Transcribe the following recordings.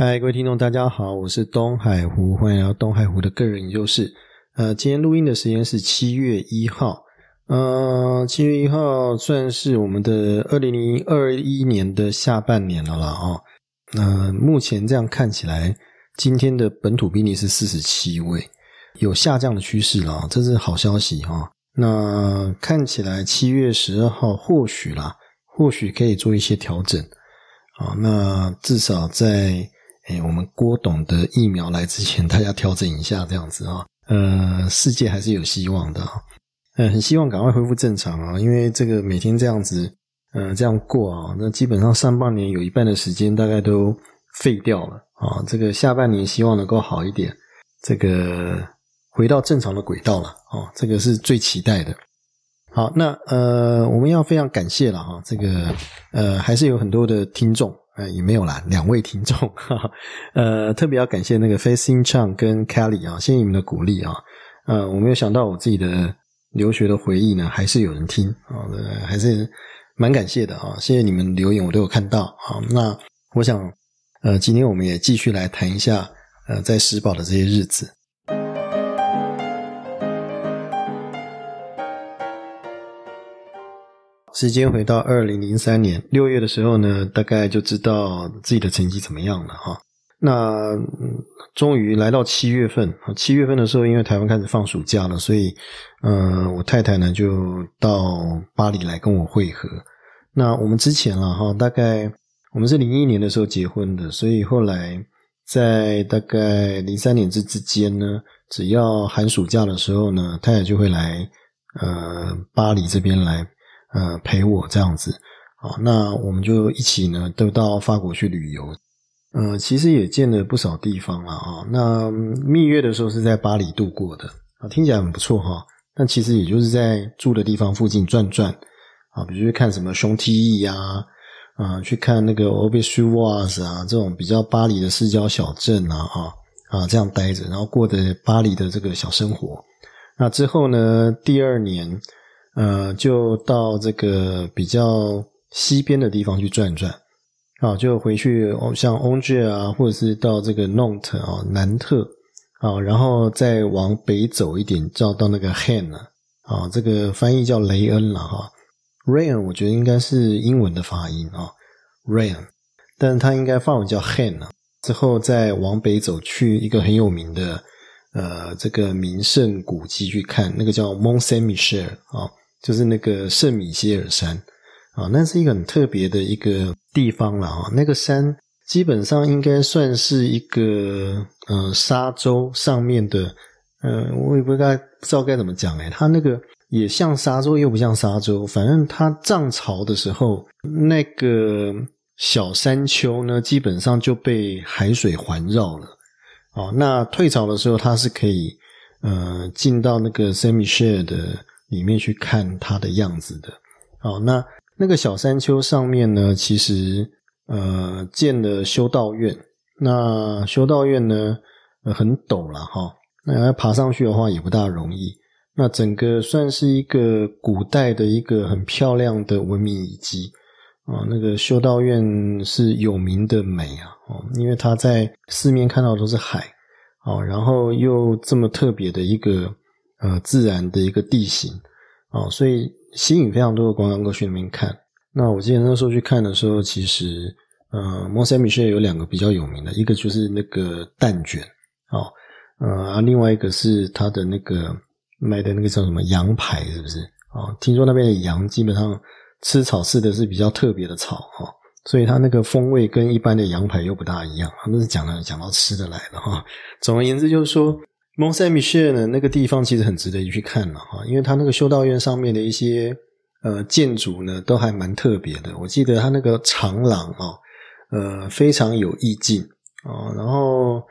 嗨，各位听众，大家好，我是东海湖，欢迎来到东海湖的个人研究室。呃，今天录音的时间是七月一号，呃，七月一号算是我们的二零零二一年的下半年了啦啊。那目前这样看起来，今天的本土病例是四十七位，有下降的趋势了，这是好消息哈。那看起来七月十二号或许啦，或许可以做一些调整啊。那至少在哎，我们郭董的疫苗来之前，大家调整一下这样子啊。呃，世界还是有希望的啊。呃，很希望赶快恢复正常啊，因为这个每天这样子，呃，这样过啊，那基本上上半年有一半的时间大概都废掉了啊。这个下半年希望能够好一点，这个回到正常的轨道了啊，这个是最期待的。好，那呃，我们要非常感谢了哈，这个呃，还是有很多的听众。呃，也没有啦，两位听众，哈哈呃，特别要感谢那个 Facing Chang 跟 Kelly 啊，谢谢你们的鼓励啊，呃，我没有想到我自己的留学的回忆呢，还是有人听啊，还是蛮感谢的啊，谢谢你们留言，我都有看到啊。那我想，呃，今天我们也继续来谈一下，呃，在石宝的这些日子。时间回到二零零三年六月的时候呢，大概就知道自己的成绩怎么样了哈。那终于来到七月份，七月份的时候，因为台湾开始放暑假了，所以，呃，我太太呢就到巴黎来跟我会合。那我们之前了哈，大概我们是零一年的时候结婚的，所以后来在大概零三年之之间呢，只要寒暑假的时候呢，太太就会来呃巴黎这边来。呃，陪我这样子啊，那我们就一起呢，都到法国去旅游。呃，其实也见了不少地方了啊。那蜜月的时候是在巴黎度过的啊，听起来很不错哈。但其实也就是在住的地方附近转转啊，比如去看什么胸 T E 呀，啊，去看那个 o b i s u a s 啊，这种比较巴黎的市郊小镇啊，啊啊这样待着，然后过的巴黎的这个小生活。那之后呢，第二年。呃，就到这个比较西边的地方去转转，啊，就回去像 Angers 啊，或者是到这个 Nantes 啊，南特啊，然后再往北走一点，叫到那个 Han 啊，这个翻译叫雷恩了哈。Rain 我觉得应该是英文的发音啊，Rain，但是它应该法文叫 Han 啊。之后再往北走去一个很有名的呃这个名胜古迹去看，那个叫 Mont Saint Michel 啊。就是那个圣米歇尔山啊，那是一个很特别的一个地方了啊。那个山基本上应该算是一个呃沙洲上面的，呃，我也不该不知道该怎么讲哎。它那个也像沙洲，又不像沙洲，反正它涨潮的时候，那个小山丘呢，基本上就被海水环绕了。哦，那退潮的时候，它是可以呃进到那个 semi share 的。里面去看它的样子的，哦，那那个小山丘上面呢，其实呃建了修道院，那修道院呢很陡了哈，那要爬上去的话也不大容易。那整个算是一个古代的一个很漂亮的文明遗迹啊，那个修道院是有名的美啊，哦，因为它在四面看到都是海，哦，然后又这么特别的一个。呃，自然的一个地形啊，所以吸引非常多的观光客去那边看。那我记得那时候去看的时候，其实呃，蒙塞米歇有两个比较有名的，一个就是那个蛋卷啊，呃，另外一个是它的那个卖的那个叫什么羊排，是不是啊？听说那边的羊基本上吃草吃的是比较特别的草哈，所以它那个风味跟一般的羊排又不大一样。他们是讲了讲到吃的来了哈。总而言之，就是说。蒙塞米歇呢，那个地方其实很值得去看了哈，因为它那个修道院上面的一些呃建筑呢，都还蛮特别的。我记得它那个长廊啊，呃，非常有意境啊。然后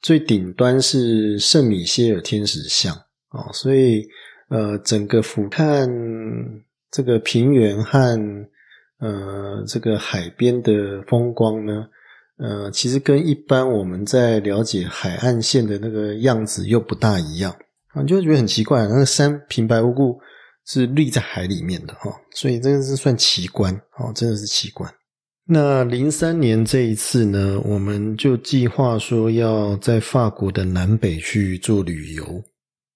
最顶端是圣米歇尔天使像啊，所以呃，整个俯瞰这个平原和呃这个海边的风光呢。呃，其实跟一般我们在了解海岸线的那个样子又不大一样啊，就会觉得很奇怪。那个山平白无故是立在海里面的哈，所以这个是算奇观哦，真的是奇观。那零三年这一次呢，我们就计划说要在法国的南北去做旅游。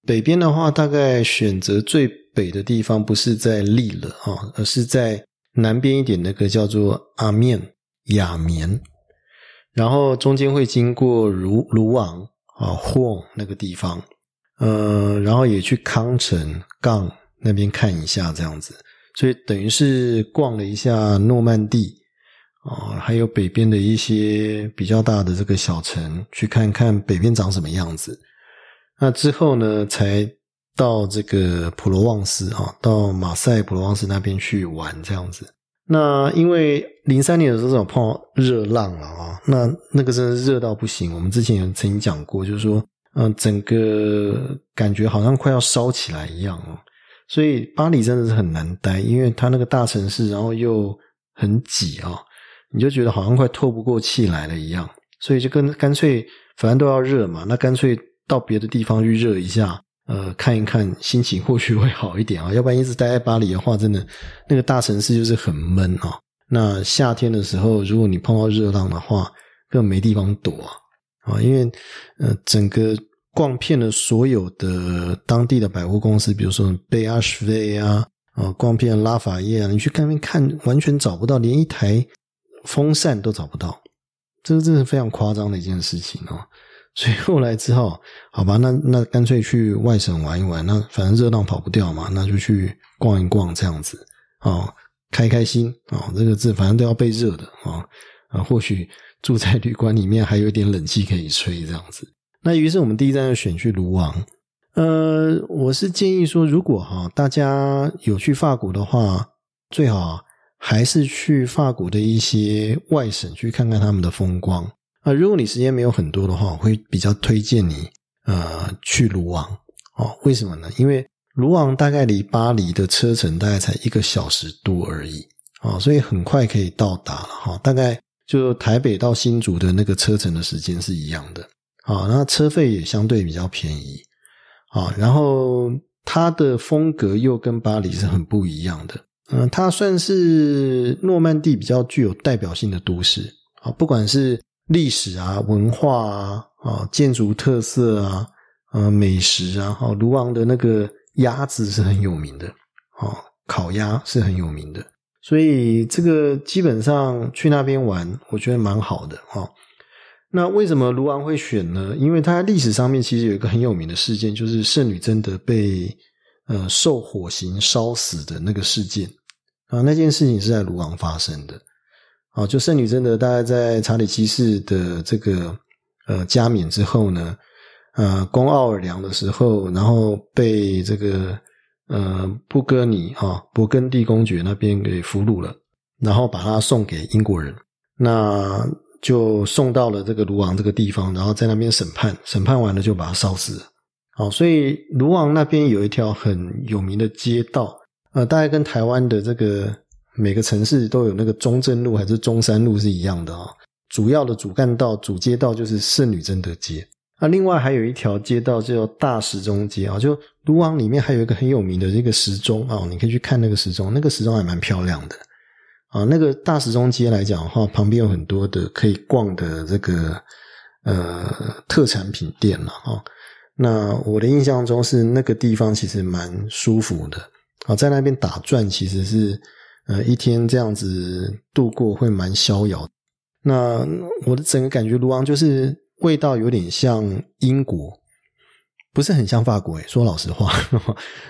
北边的话，大概选择最北的地方，不是在利了啊，而是在南边一点那个叫做阿面雅棉，然后中间会经过卢卢昂啊霍那个地方，呃，然后也去康城杠那边看一下这样子，所以等于是逛了一下诺曼底。哦，还有北边的一些比较大的这个小城，去看看北边长什么样子。那之后呢，才到这个普罗旺斯啊，到马赛普罗旺斯那边去玩这样子。那因为零三年的时候碰到热浪了啊，那那个真的热到不行。我们之前也曾经讲过，就是说，嗯，整个感觉好像快要烧起来一样哦。所以巴黎真的是很难待，因为它那个大城市，然后又很挤啊。你就觉得好像快透不过气来了一样，所以就跟干脆反正都要热嘛，那干脆到别的地方去热一下，呃，看一看心情或许会好一点啊。要不然一直待在巴黎的话，真的那个大城市就是很闷啊。那夏天的时候，如果你碰到热浪的话，根本没地方躲啊啊！因为呃，整个逛遍了所有的当地的百货公司，比如说贝阿什菲啊，啊，逛遍拉法叶啊，你去那边看，完全找不到，连一台。风扇都找不到，这个真是非常夸张的一件事情哦。所以后来之后，好吧，那那干脆去外省玩一玩。那反正热浪跑不掉嘛，那就去逛一逛这样子哦，开开心哦。这个字反正都要被热的啊啊，或许住在旅馆里面还有点冷气可以吹这样子。那于是我们第一站就选去卢昂。呃，我是建议说，如果哈大家有去法国的话，最好。还是去法国的一些外省去看看他们的风光啊！如果你时间没有很多的话，我会比较推荐你呃去卢昂哦。为什么呢？因为卢昂大概离巴黎的车程大概才一个小时多而已啊，所以很快可以到达了哈。大概就台北到新竹的那个车程的时间是一样的啊，那车费也相对比较便宜啊。然后它的风格又跟巴黎是很不一样的。嗯，它算是诺曼底比较具有代表性的都市啊，不管是历史啊、文化啊、啊建筑特色啊、呃美食啊，哦，卢昂的那个鸭子是很有名的，哦，烤鸭是很有名的，所以这个基本上去那边玩，我觉得蛮好的哈。那为什么卢昂会选呢？因为它历史上面其实有一个很有名的事件，就是圣女贞德被。呃，受火刑烧死的那个事件啊，那件事情是在卢昂发生的。哦，就圣女贞德大概在查理七世的这个呃加冕之后呢，呃，攻奥尔良的时候，然后被这个呃布哥尼哈勃艮第公爵那边给俘虏了，然后把他送给英国人，那就送到了这个卢昂这个地方，然后在那边审判，审判完了就把他烧死了。好，所以卢昂那边有一条很有名的街道，呃，大概跟台湾的这个每个城市都有那个中正路还是中山路是一样的啊。主要的主干道、主街道就是圣女贞德街。那另外还有一条街道叫大时钟街啊，就卢昂里面还有一个很有名的这个时钟啊，你可以去看那个时钟，那个时钟还蛮漂亮的啊。那个大时钟街来讲的话，旁边有很多的可以逛的这个呃特产品店了啊。那我的印象中是那个地方其实蛮舒服的啊，在那边打转其实是呃一天这样子度过会蛮逍遥。那我的整个感觉卢昂就是味道有点像英国，不是很像法国。说老实话，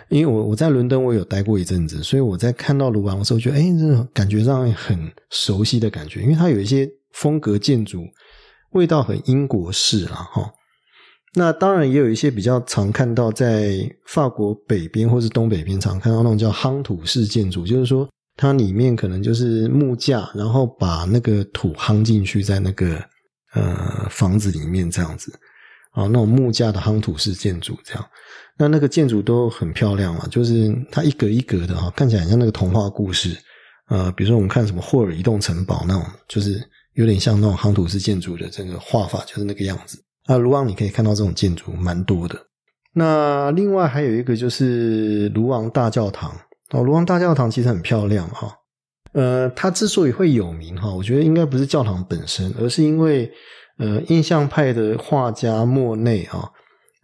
因为我我在伦敦我有待过一阵子，所以我在看到卢昂的时候，觉得哎，这种感觉上很熟悉的感觉，因为它有一些风格建筑，味道很英国式了哈。那当然也有一些比较常看到在法国北边或是东北边常看到那种叫夯土式建筑，就是说它里面可能就是木架，然后把那个土夯进去在那个呃房子里面这样子啊，那种木架的夯土式建筑这样，那那个建筑都很漂亮嘛，就是它一格一格的哈，看起来像那个童话故事呃，比如说我们看什么霍尔移动城堡那种，就是有点像那种夯土式建筑的这个画法，就是那个样子。啊，卢昂你可以看到这种建筑蛮多的。那另外还有一个就是卢昂大教堂哦，卢昂大教堂其实很漂亮哈。呃，它之所以会有名哈，我觉得应该不是教堂本身，而是因为呃，印象派的画家莫内啊，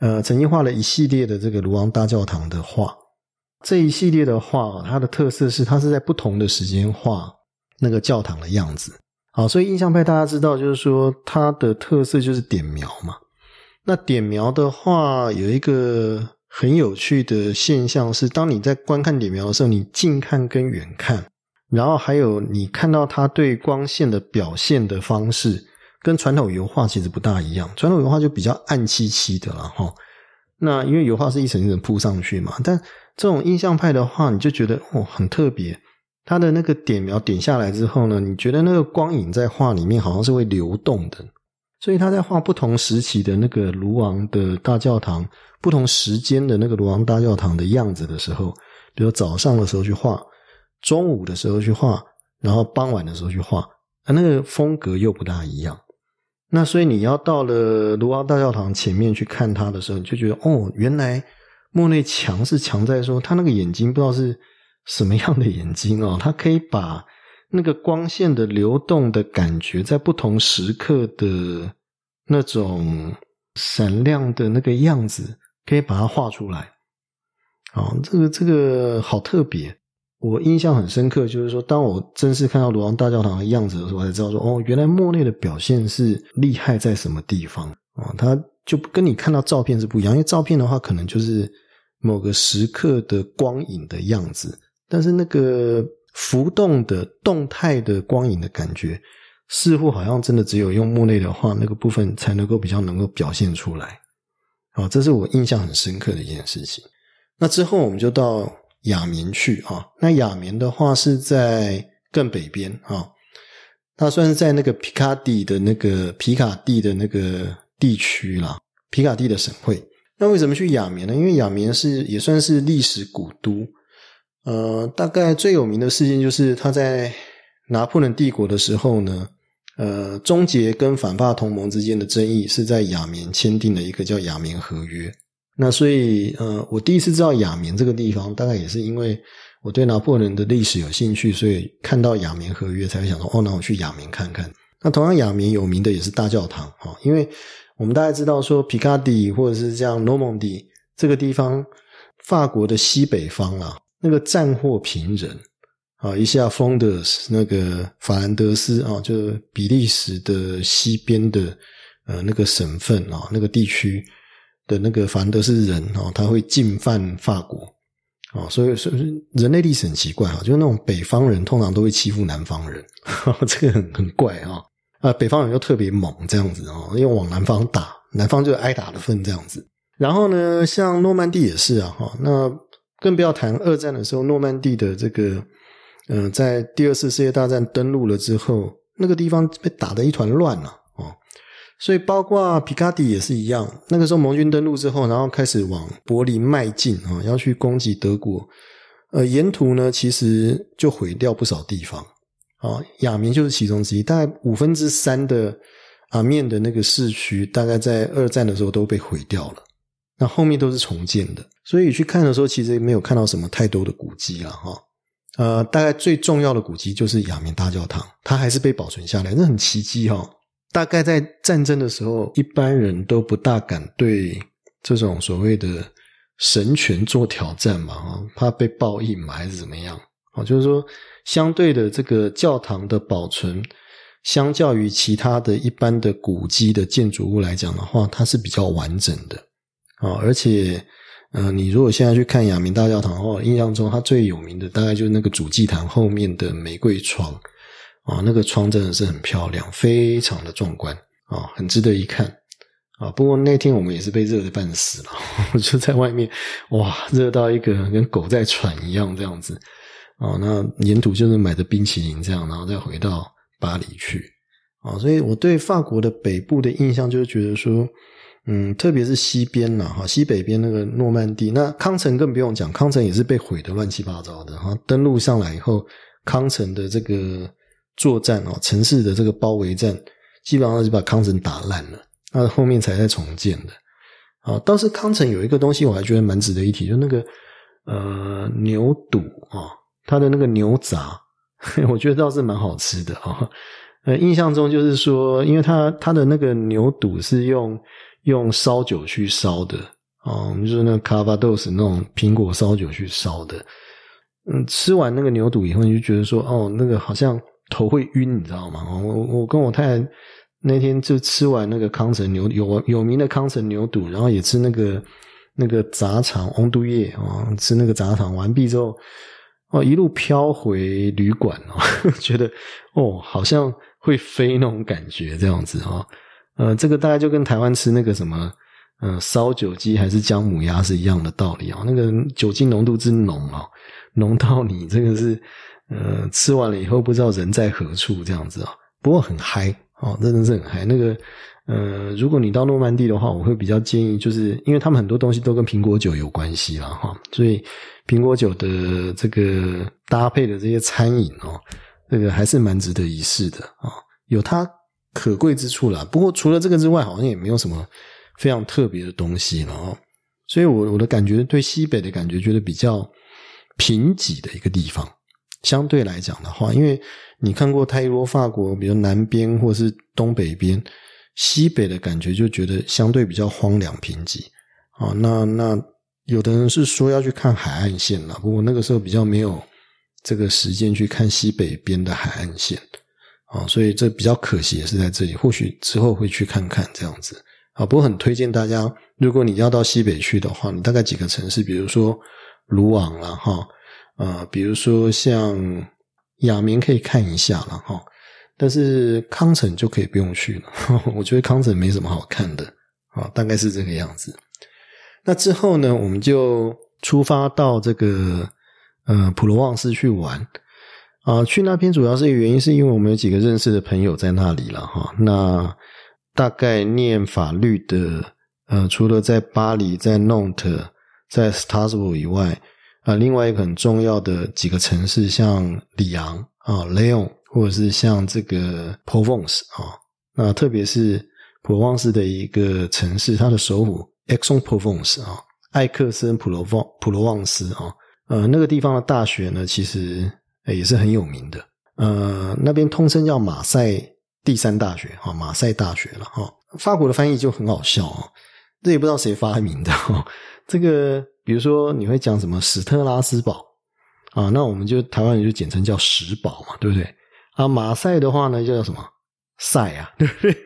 呃，曾经画了一系列的这个卢昂大教堂的画。这一系列的画，它的特色是它是在不同的时间画那个教堂的样子。好，所以印象派大家知道，就是说它的特色就是点描嘛。那点描的话，有一个很有趣的现象是，当你在观看点描的时候，你近看跟远看。然后还有你看到它对光线的表现的方式，跟传统油画其实不大一样。传统油画就比较暗漆漆的了哈。那因为油画是一层一层铺上去嘛，但这种印象派的话，你就觉得哦很特别。它的那个点描点下来之后呢，你觉得那个光影在画里面好像是会流动的。所以他在画不同时期的那个卢昂的大教堂，不同时间的那个卢昂大教堂的样子的时候，比如早上的时候去画。中午的时候去画，然后傍晚的时候去画，啊，那个风格又不大一样。那所以你要到了卢瓦大教堂前面去看他的时候，你就觉得哦，原来莫内强是强在说他那个眼睛不知道是什么样的眼睛哦，他可以把那个光线的流动的感觉，在不同时刻的那种闪亮的那个样子，可以把它画出来。哦，这个这个好特别。我印象很深刻，就是说，当我正式看到罗昂大教堂的样子的时候，我才知道说，哦，原来莫内的表现是厉害在什么地方啊？他就跟你看到照片是不一样，因为照片的话，可能就是某个时刻的光影的样子，但是那个浮动的、动态的光影的感觉，似乎好像真的只有用莫内的话，那个部分才能够比较能够表现出来。哦，这是我印象很深刻的一件事情。那之后我们就到。雅眠去啊，那雅眠的话是在更北边啊，它算是在那个皮卡蒂的那个皮卡蒂的那个地区啦，皮卡蒂的省会。那为什么去雅眠呢？因为雅眠是也算是历史古都。呃，大概最有名的事件就是他在拿破仑帝国的时候呢，呃，终结跟反法同盟之间的争议，是在雅棉签订了一个叫雅棉合约。那所以，呃，我第一次知道雅棉这个地方，大概也是因为我对拿破仑的历史有兴趣，所以看到雅棉合约，才会想说，哦，那我去雅棉看看。那同样，雅棉有名的也是大教堂，哈，因为我们大家知道说，皮卡迪或者是像诺蒙迪这个地方，法国的西北方啊，那个战祸频仍啊，一下风的那个法兰德斯啊，就比利时的西边的呃那个省份啊，那个地区。的那个凡德斯人啊，他会进犯法国啊，所以所以人类历史很奇怪啊，就是那种北方人通常都会欺负南方人，这个很很怪啊啊，北方人又特别猛这样子哦，因为往南方打，南方就挨打的份这样子。然后呢，像诺曼底也是啊哈，那更不要谈二战的时候，诺曼底的这个嗯，在第二次世界大战登陆了之后，那个地方被打得一团乱了哦。所以，包括皮卡迪也是一样。那个时候，盟军登陆之后，然后开始往柏林迈进啊，要去攻击德国。呃，沿途呢，其实就毁掉不少地方啊。亚明就是其中之一，大概五分之三的阿面的那个市区，大概在二战的时候都被毁掉了。那后面都是重建的，所以去看的时候，其实没有看到什么太多的古迹了哈。呃，大概最重要的古迹就是亚明大教堂，它还是被保存下来，那很奇迹哈。大概在战争的时候，一般人都不大敢对这种所谓的神权做挑战嘛，哈，怕被报应嘛，还是怎么样？啊，就是说，相对的这个教堂的保存，相较于其他的一般的古迹的建筑物来讲的话，它是比较完整的啊。而且，嗯，你如果现在去看亚明大教堂的话，印象中它最有名的大概就是那个主祭坛后面的玫瑰窗。啊，那个窗真的是很漂亮，非常的壮观啊，很值得一看啊。不过那天我们也是被热的半死了，我 就在外面，哇，热到一个跟狗在喘一样这样子啊。那沿途就是买的冰淇淋这样，然后再回到巴黎去啊。所以我对法国的北部的印象就是觉得说，嗯，特别是西边呐，哈，西北边那个诺曼底，那康城更不用讲，康城也是被毁的乱七八糟的哈。登陆上来以后，康城的这个。作战哦，城市的这个包围战，基本上就把康城打烂了。那后面才在重建的。啊，倒是康城有一个东西，我还觉得蛮值得一提，就那个呃牛肚啊，它的那个牛杂 我觉得倒是蛮好吃的啊。呃，印象中就是说，因为它它的那个牛肚是用用烧酒去烧的啊，就是那卡巴豆斯那种苹果烧酒去烧的。嗯，吃完那个牛肚以后，你就觉得说，哦，那个好像头会晕，你知道吗？我我跟我太太那天就吃完那个康城牛有有名的康城牛肚，然后也吃那个那个杂肠翁都叶啊，吃那个杂肠完毕之后，哦，一路飘回旅馆哦，觉得哦，好像。会飞那种感觉，这样子哈，呃，这个大概就跟台湾吃那个什么，呃，烧酒鸡还是姜母鸭是一样的道理啊。那个酒精浓度之浓啊，浓到你这个是，呃，吃完了以后不知道人在何处这样子啊。不过很嗨哦，真的是很嗨。那个，呃，如果你到诺曼底的话，我会比较建议，就是因为他们很多东西都跟苹果酒有关系了哈，所以苹果酒的这个搭配的这些餐饮哦。这个还是蛮值得一试的啊，有它可贵之处啦。不过除了这个之外，好像也没有什么非常特别的东西了啊。所以，我我的感觉对西北的感觉，觉得比较贫瘠的一个地方。相对来讲的话，因为你看过泰罗法国，比如南边或是东北边，西北的感觉就觉得相对比较荒凉贫瘠啊。那那有的人是说要去看海岸线了，不过那个时候比较没有。这个时间去看西北边的海岸线啊，所以这比较可惜，也是在这里。或许之后会去看看这样子啊。不过很推荐大家，如果你要到西北去的话，你大概几个城市，比如说鲁昂了哈，呃，比如说像雅明可以看一下了哈。但是康城就可以不用去了，我觉得康城没什么好看的啊，大概是这个样子。那之后呢，我们就出发到这个。呃，普罗旺斯去玩啊，去那边主要是原因是因为我们有几个认识的朋友在那里了哈。那大概念法律的，呃，除了在巴黎、在诺特、在斯塔斯堡以外，啊，另外一个很重要的几个城市，像里昂啊、雷昂，或者是像这个 Provence 啊，那特别是普罗旺斯的一个城市，它的首府 e x o n Provence 啊，艾克森普罗旺普罗旺斯啊。呃，那个地方的大学呢，其实也是很有名的。呃，那边通称叫马赛第三大学啊，马赛大学了哈。法国的翻译就很好笑啊，这也不知道谁发明的哈。这个比如说你会讲什么史特拉斯堡啊，那我们就台湾人就简称叫史堡嘛，对不对？啊，马赛的话呢，叫什么？赛啊，对不对？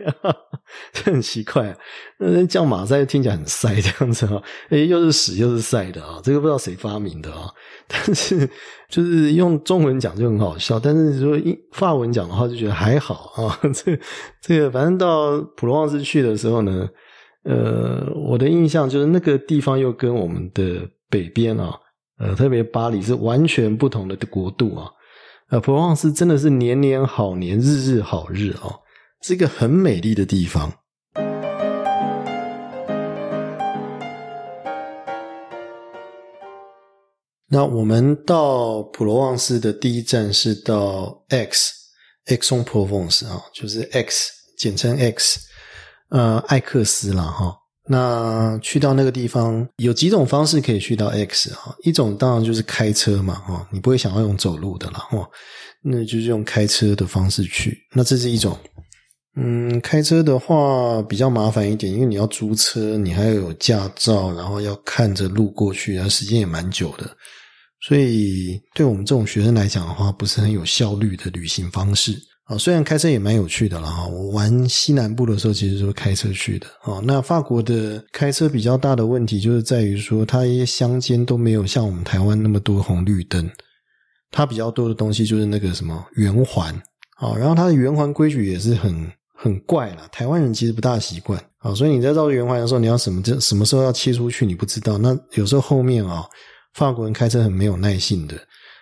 这很奇怪啊。那叫马赛听起来很赛这样子啊，哎，又是屎又是赛的啊，这个不知道谁发明的啊。但是就是用中文讲就很好笑，但是说英法文讲的话就觉得还好啊。这这个反正到普罗旺斯去的时候呢，呃，我的印象就是那个地方又跟我们的北边啊，呃，特别巴黎是完全不同的国度啊。呃，普罗旺斯真的是年年好年，日日好日啊。是一个很美丽的地方。那我们到普罗旺斯的第一站是到 X，X-en-Provence 啊，就是 X，简称 X，呃，艾克斯了哈。那去到那个地方有几种方式可以去到 X 哈，一种当然就是开车嘛哈，你不会想要用走路的了哈，那就是用开车的方式去。那这是一种。嗯，开车的话比较麻烦一点，因为你要租车，你还要有驾照，然后要看着路过去，然后时间也蛮久的，所以对我们这种学生来讲的话，不是很有效率的旅行方式啊。虽然开车也蛮有趣的了哈，我玩西南部的时候其实是开车去的啊。那法国的开车比较大的问题就是在于说，它一些乡间都没有像我们台湾那么多红绿灯，它比较多的东西就是那个什么圆环啊，然后它的圆环规矩也是很。很怪了，台湾人其实不大习惯啊，所以你在绕圆环的时候，你要什么这什么时候要切出去，你不知道。那有时候后面啊，法国人开车很没有耐性的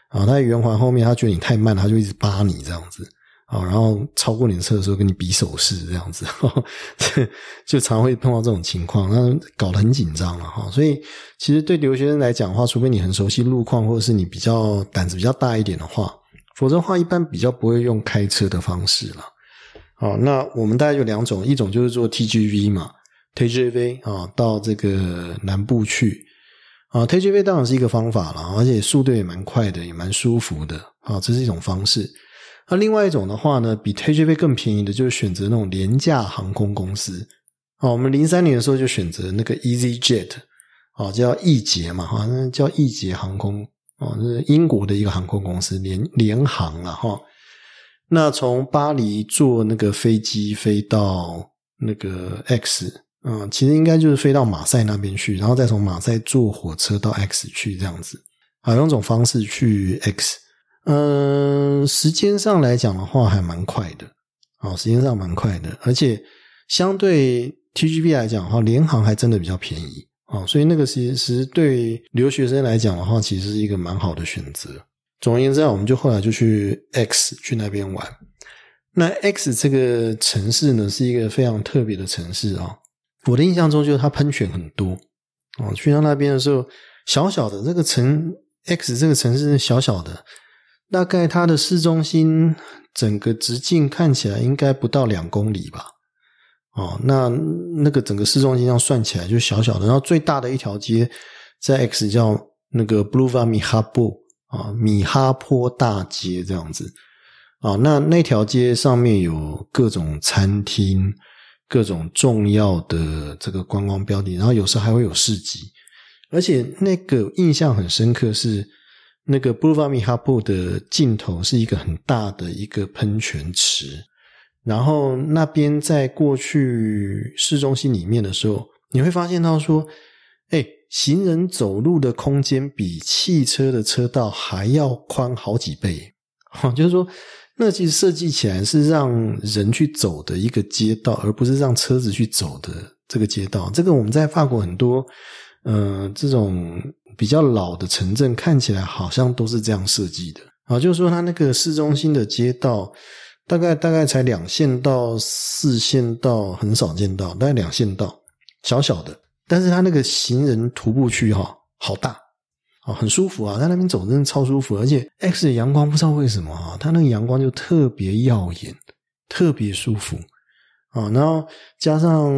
啊，他在圆环后面，他觉得你太慢，他就一直扒你这样子啊，然后超过你的车的时候跟你比手势这样子，就常会碰到这种情况，那搞得很紧张了哈。所以其实对留学生来讲的话，除非你很熟悉路况，或者是你比较胆子比较大一点的话，否则的话一般比较不会用开车的方式了。好，那我们大概有两种，一种就是做 TGV 嘛，TGV 啊，到这个南部去啊，TGV 当然是一个方法了，而且速度也蛮快的，也蛮舒服的啊，这是一种方式。那另外一种的话呢，比 TGV 更便宜的，就是选择那种廉价航空公司。哦，我们零三年的时候就选择那个 EasyJet，哦，叫易捷嘛，哈，那叫易捷航空，哦，是英国的一个航空公司，联联航了哈。那从巴黎坐那个飞机飞到那个 X。嗯，其实应该就是飞到马赛那边去，然后再从马赛坐火车到 X 去这样子，啊，用这种方式去 X。嗯，时间上来讲的话，还蛮快的，哦，时间上蛮快的，而且相对 TGV 来讲的话，联航还真的比较便宜，哦，所以那个其实对留学生来讲的话，其实是一个蛮好的选择。总而言之，我们就后来就去 X 去那边玩。那 X 这个城市呢，是一个非常特别的城市啊。我的印象中就是它喷泉很多哦，去到那边的时候，小小的这个城 X 这个城市小小的，大概它的市中心整个直径看起来应该不到两公里吧？哦，那那个整个市中心上算起来就小小的，然后最大的一条街在 X 叫那个 Blueva 米哈布啊，米哈坡大街这样子啊，那那条街上面有各种餐厅。各种重要的这个观光标的，然后有时候还会有市集，而且那个印象很深刻是那个布鲁瓦米哈布的尽头是一个很大的一个喷泉池，然后那边在过去市中心里面的时候，你会发现到说，行人走路的空间比汽车的车道还要宽好几倍，哈，就是说。那其实设计起来是让人去走的一个街道，而不是让车子去走的这个街道。这个我们在法国很多，呃，这种比较老的城镇看起来好像都是这样设计的啊。就是说，它那个市中心的街道大概大概才两线道、四线道，很少见到，大概两线道，小小的。但是它那个行人徒步区哈，好大。哦，很舒服啊，在那边走真的超舒服，而且 X 的阳光不知道为什么啊，它那个阳光就特别耀眼，特别舒服啊。然后加上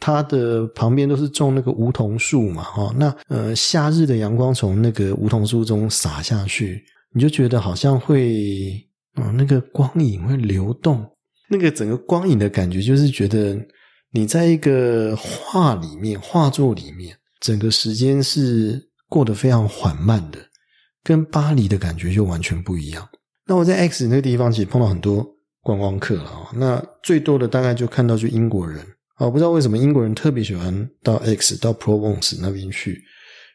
它的旁边都是种那个梧桐树嘛，哈，那呃夏日的阳光从那个梧桐树中洒下去，你就觉得好像会啊那个光影会流动，那个整个光影的感觉就是觉得你在一个画里面，画作里面，整个时间是。过得非常缓慢的，跟巴黎的感觉就完全不一样。那我在 X 那个地方其实碰到很多观光客了啊。那最多的大概就看到就英国人啊，不知道为什么英国人特别喜欢到 X 到 Provence 那边去。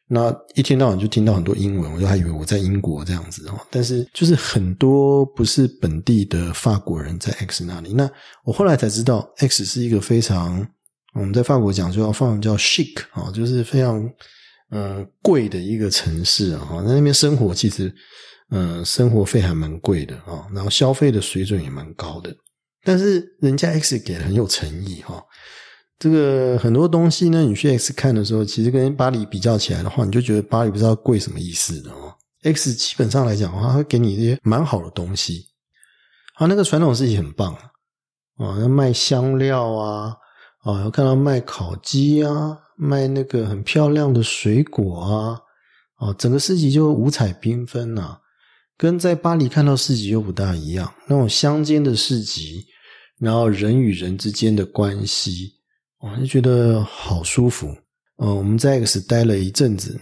那一天到晚就听到很多英文，我就还以为我在英国这样子哦。但是就是很多不是本地的法国人在 X 那里。那我后来才知道，X 是一个非常我们在法国讲就要放叫 chic 啊，就是非常。呃，贵的一个城市啊，在那边生活其实，呃，生活费还蛮贵的啊，然后消费的水准也蛮高的。但是人家 X 给很有诚意哈，这个很多东西呢，你去 X 看的时候，其实跟巴黎比较起来的话，你就觉得巴黎不知道贵什么意思哦。X 基本上来讲的话，会给你一些蛮好的东西，啊，那个传统市集很棒啊，要卖香料啊，啊，要看到卖烤鸡啊。卖那个很漂亮的水果啊，啊，整个市集就五彩缤纷呐，跟在巴黎看到市集又不大一样。那种乡间的市集，然后人与人之间的关系，我就觉得好舒服。嗯，我们在 X 待了一阵子，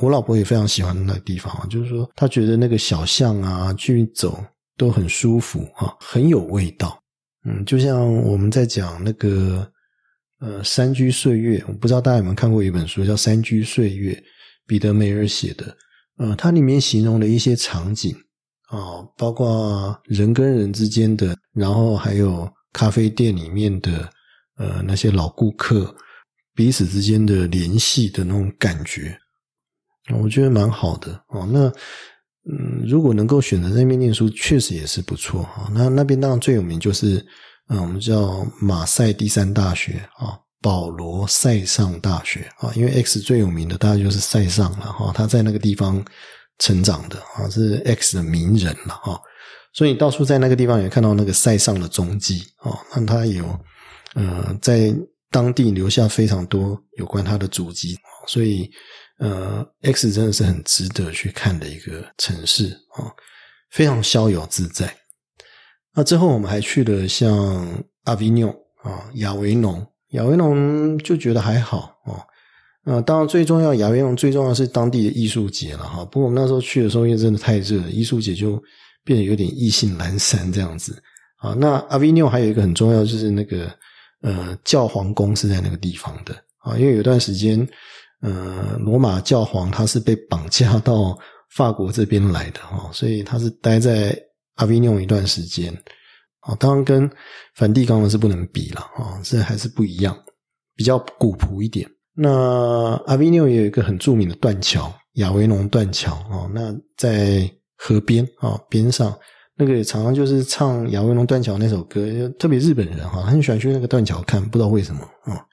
我老婆也非常喜欢那个地方啊，就是说她觉得那个小巷啊去走都很舒服啊，很有味道。嗯，就像我们在讲那个。呃，山居岁月，我不知道大家有没有看过一本书，叫《山居岁月》，彼得梅尔写的。呃，它里面形容了一些场景啊，包括人跟人之间的，然后还有咖啡店里面的呃那些老顾客彼此之间的联系的那种感觉，我觉得蛮好的哦。那嗯，如果能够选择在那边念书，确实也是不错啊。那那边当然最有名就是。嗯，我们叫马赛第三大学啊，保罗塞尚大学啊，因为 X 最有名的大概就是塞尚了哈，他在那个地方成长的啊，是 X 的名人了哈，所以你到处在那个地方也看到那个塞尚的踪迹啊，那他有呃在当地留下非常多有关他的足迹，所以呃，X 真的是很值得去看的一个城市啊，非常逍遥自在。那之后我们还去了像阿维纽啊、亚维农，亚维农就觉得还好哦。呃，当然最重要，亚维农最重要是当地的艺术节了哈。不过我们那时候去的时候，因为真的太热，艺术节就变得有点意兴阑珊这样子啊。那阿维纽还有一个很重要，就是那个呃教皇宫是在那个地方的啊，因为有段时间。呃，罗马教皇他是被绑架到法国这边来的哈，所以他是待在阿维尼翁一段时间。啊，当然跟梵蒂冈的是不能比了啊，这还是不一样，比较古朴一点。那阿维尼翁也有一个很著名的断桥——亚维农断桥啊，那在河边啊边上，那个常常就是唱亚维农断桥那首歌，特别日本人哈，很喜欢去那个断桥看，不知道为什么啊。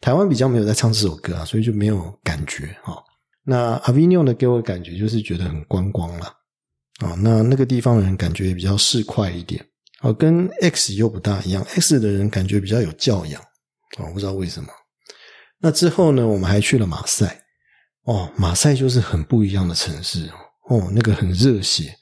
台湾比较没有在唱这首歌啊，所以就没有感觉啊。那阿维尼奥呢，给我的感觉就是觉得很观光了啊。那那个地方的人感觉也比较市侩一点啊，跟 X 又不大一样。X 的人感觉比较有教养啊，不知道为什么。那之后呢，我们还去了马赛哦，马赛就是很不一样的城市哦，那个很热血，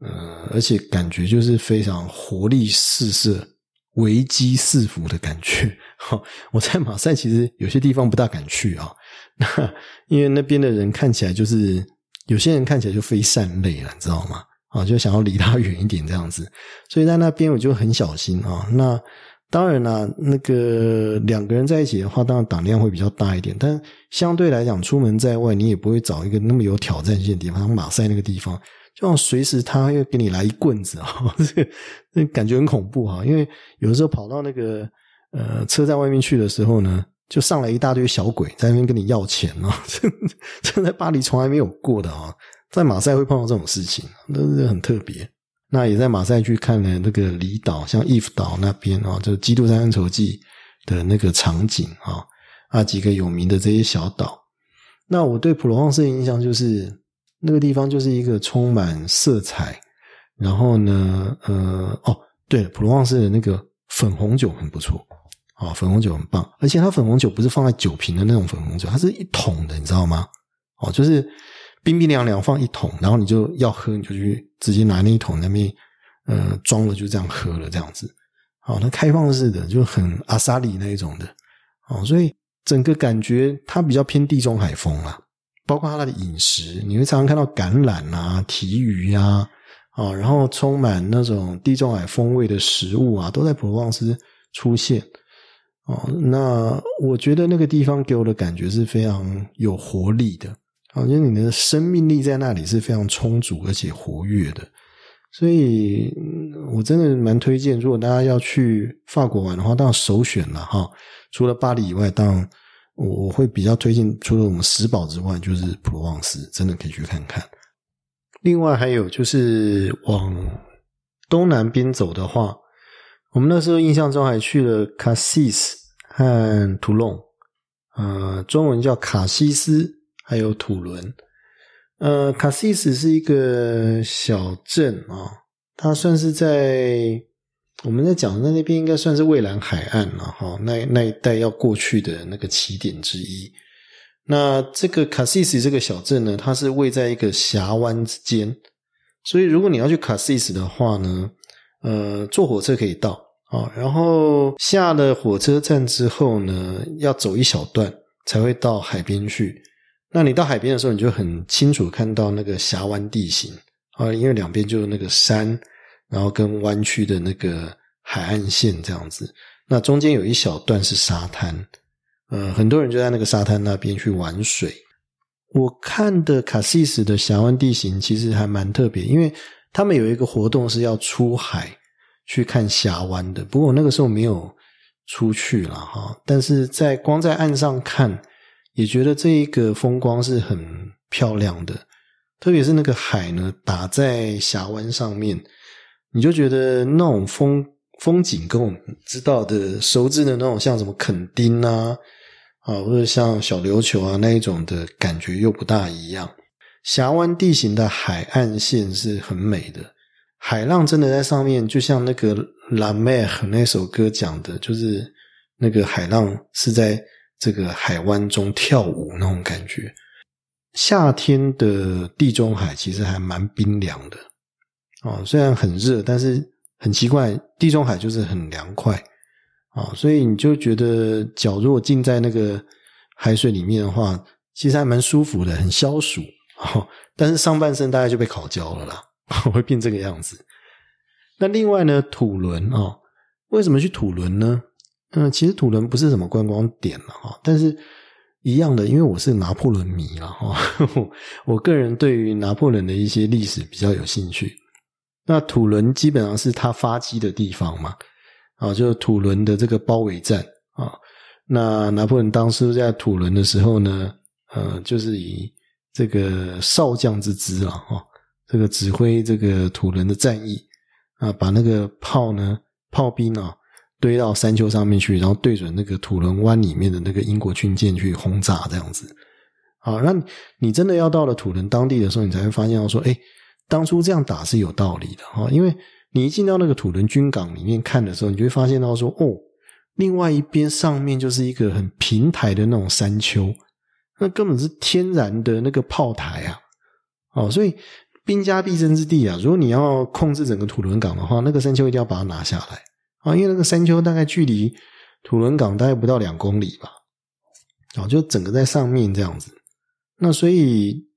呃，而且感觉就是非常活力四射。危机四伏的感觉。哈，我在马赛其实有些地方不大敢去啊。那因为那边的人看起来就是有些人看起来就非善类了，你知道吗？啊，就想要离他远一点这样子。所以在那边我就很小心啊。那当然啦，那个两个人在一起的话，当然胆量会比较大一点。但相对来讲，出门在外你也不会找一个那么有挑战性的地方，马赛那个地方。就像随时他要给你来一棍子啊，这个那感觉很恐怖哈。因为有的时候跑到那个呃车站外面去的时候呢，就上来一大堆小鬼在那边跟你要钱 哦，这在巴黎从来没有过的啊，在马赛会碰到这种事情，那是很特别。那也在马赛去看了那个离岛，像伊夫岛那边啊，就《基督山恩仇记》的那个场景啊，啊几个有名的这些小岛。那我对普罗旺斯的印象就是。那个地方就是一个充满色彩，然后呢，呃，哦，对，普罗旺斯的那个粉红酒很不错，啊，粉红酒很棒，而且它粉红酒不是放在酒瓶的那种粉红酒，它是一桶的，你知道吗？哦，就是冰冰凉凉放一桶，然后你就要喝，你就去直接拿那一桶那边，呃，装了就这样喝了，这样子，哦，它开放式的，就很阿萨里那一种的，哦，所以整个感觉它比较偏地中海风啊。包括它的饮食，你会常常看到橄榄啊、提鱼呀，啊，然后充满那种地中海风味的食物啊，都在普罗旺斯出现。哦，那我觉得那个地方给我的感觉是非常有活力的，啊，因为你的生命力在那里是非常充足而且活跃的，所以我真的蛮推荐，如果大家要去法国玩的话，当然首选了哈。除了巴黎以外，当然。我我会比较推荐，除了我们石堡之外，就是普罗旺斯，真的可以去看看。另外还有就是往东南边走的话，我们那时候印象中还去了卡西斯和图隆，呃，中文叫卡西斯，还有土伦。呃，卡西斯是一个小镇啊，它算是在。我们在讲的那边应该算是蔚蓝海岸了哈，那那一带要过去的那个起点之一。那这个卡西斯这个小镇呢，它是位在一个峡湾之间，所以如果你要去卡西斯的话呢，呃，坐火车可以到啊，然后下了火车站之后呢，要走一小段才会到海边去。那你到海边的时候，你就很清楚看到那个峡湾地形啊，因为两边就是那个山。然后跟弯曲的那个海岸线这样子，那中间有一小段是沙滩，呃，很多人就在那个沙滩那边去玩水。我看的卡西斯的峡湾地形其实还蛮特别，因为他们有一个活动是要出海去看峡湾的，不过我那个时候没有出去了哈。但是在光在岸上看，也觉得这一个风光是很漂亮的，特别是那个海呢打在峡湾上面。你就觉得那种风风景跟我们知道的熟知的那种像什么垦丁啊啊，或者像小琉球啊那一种的感觉又不大一样。峡湾地形的海岸线是很美的，海浪真的在上面，就像那个《La Mer》那首歌讲的，就是那个海浪是在这个海湾中跳舞那种感觉。夏天的地中海其实还蛮冰凉的哦，虽然很热，但是很奇怪，地中海就是很凉快啊，所以你就觉得脚如果浸在那个海水里面的话，其实还蛮舒服的，很消暑哦。但是上半身大概就被烤焦了啦，会变这个样子。那另外呢，土伦啊，为什么去土伦呢？嗯，其实土伦不是什么观光点了哈，但是一样的，因为我是拿破仑迷了哈，我个人对于拿破仑的一些历史比较有兴趣。那土伦基本上是他发迹的地方嘛，啊，就是土伦的这个包围战啊。那拿破仑当时在土伦的时候呢，呃，就是以这个少将之姿啊，哈，这个指挥这个土伦的战役啊，把那个炮呢，炮兵啊。堆到山丘上面去，然后对准那个土伦湾里面的那个英国军舰去轰炸，这样子。好，那你真的要到了土伦当地的时候，你才会发现到说，哎，当初这样打是有道理的哈。因为你一进到那个土伦军港里面看的时候，你就会发现到说，哦，另外一边上面就是一个很平台的那种山丘，那根本是天然的那个炮台啊。哦，所以兵家必争之地啊，如果你要控制整个土伦港的话，那个山丘一定要把它拿下来。啊，因为那个山丘大概距离土伦港大概不到两公里吧，啊，就整个在上面这样子。那所以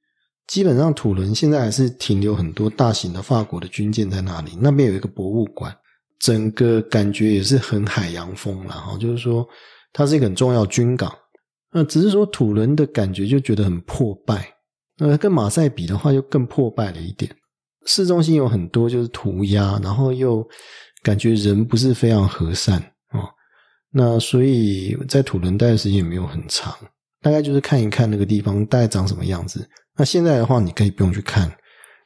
基本上土伦现在还是停留很多大型的法国的军舰在那里。那边有一个博物馆，整个感觉也是很海洋风了哈。就是说它是一个很重要军港。那只是说土伦的感觉就觉得很破败。那跟马赛比的话，就更破败了一点。市中心有很多就是涂鸦，然后又。感觉人不是非常和善啊，那所以在土伦待的时间也没有很长，大概就是看一看那个地方大概长什么样子。那现在的话，你可以不用去看，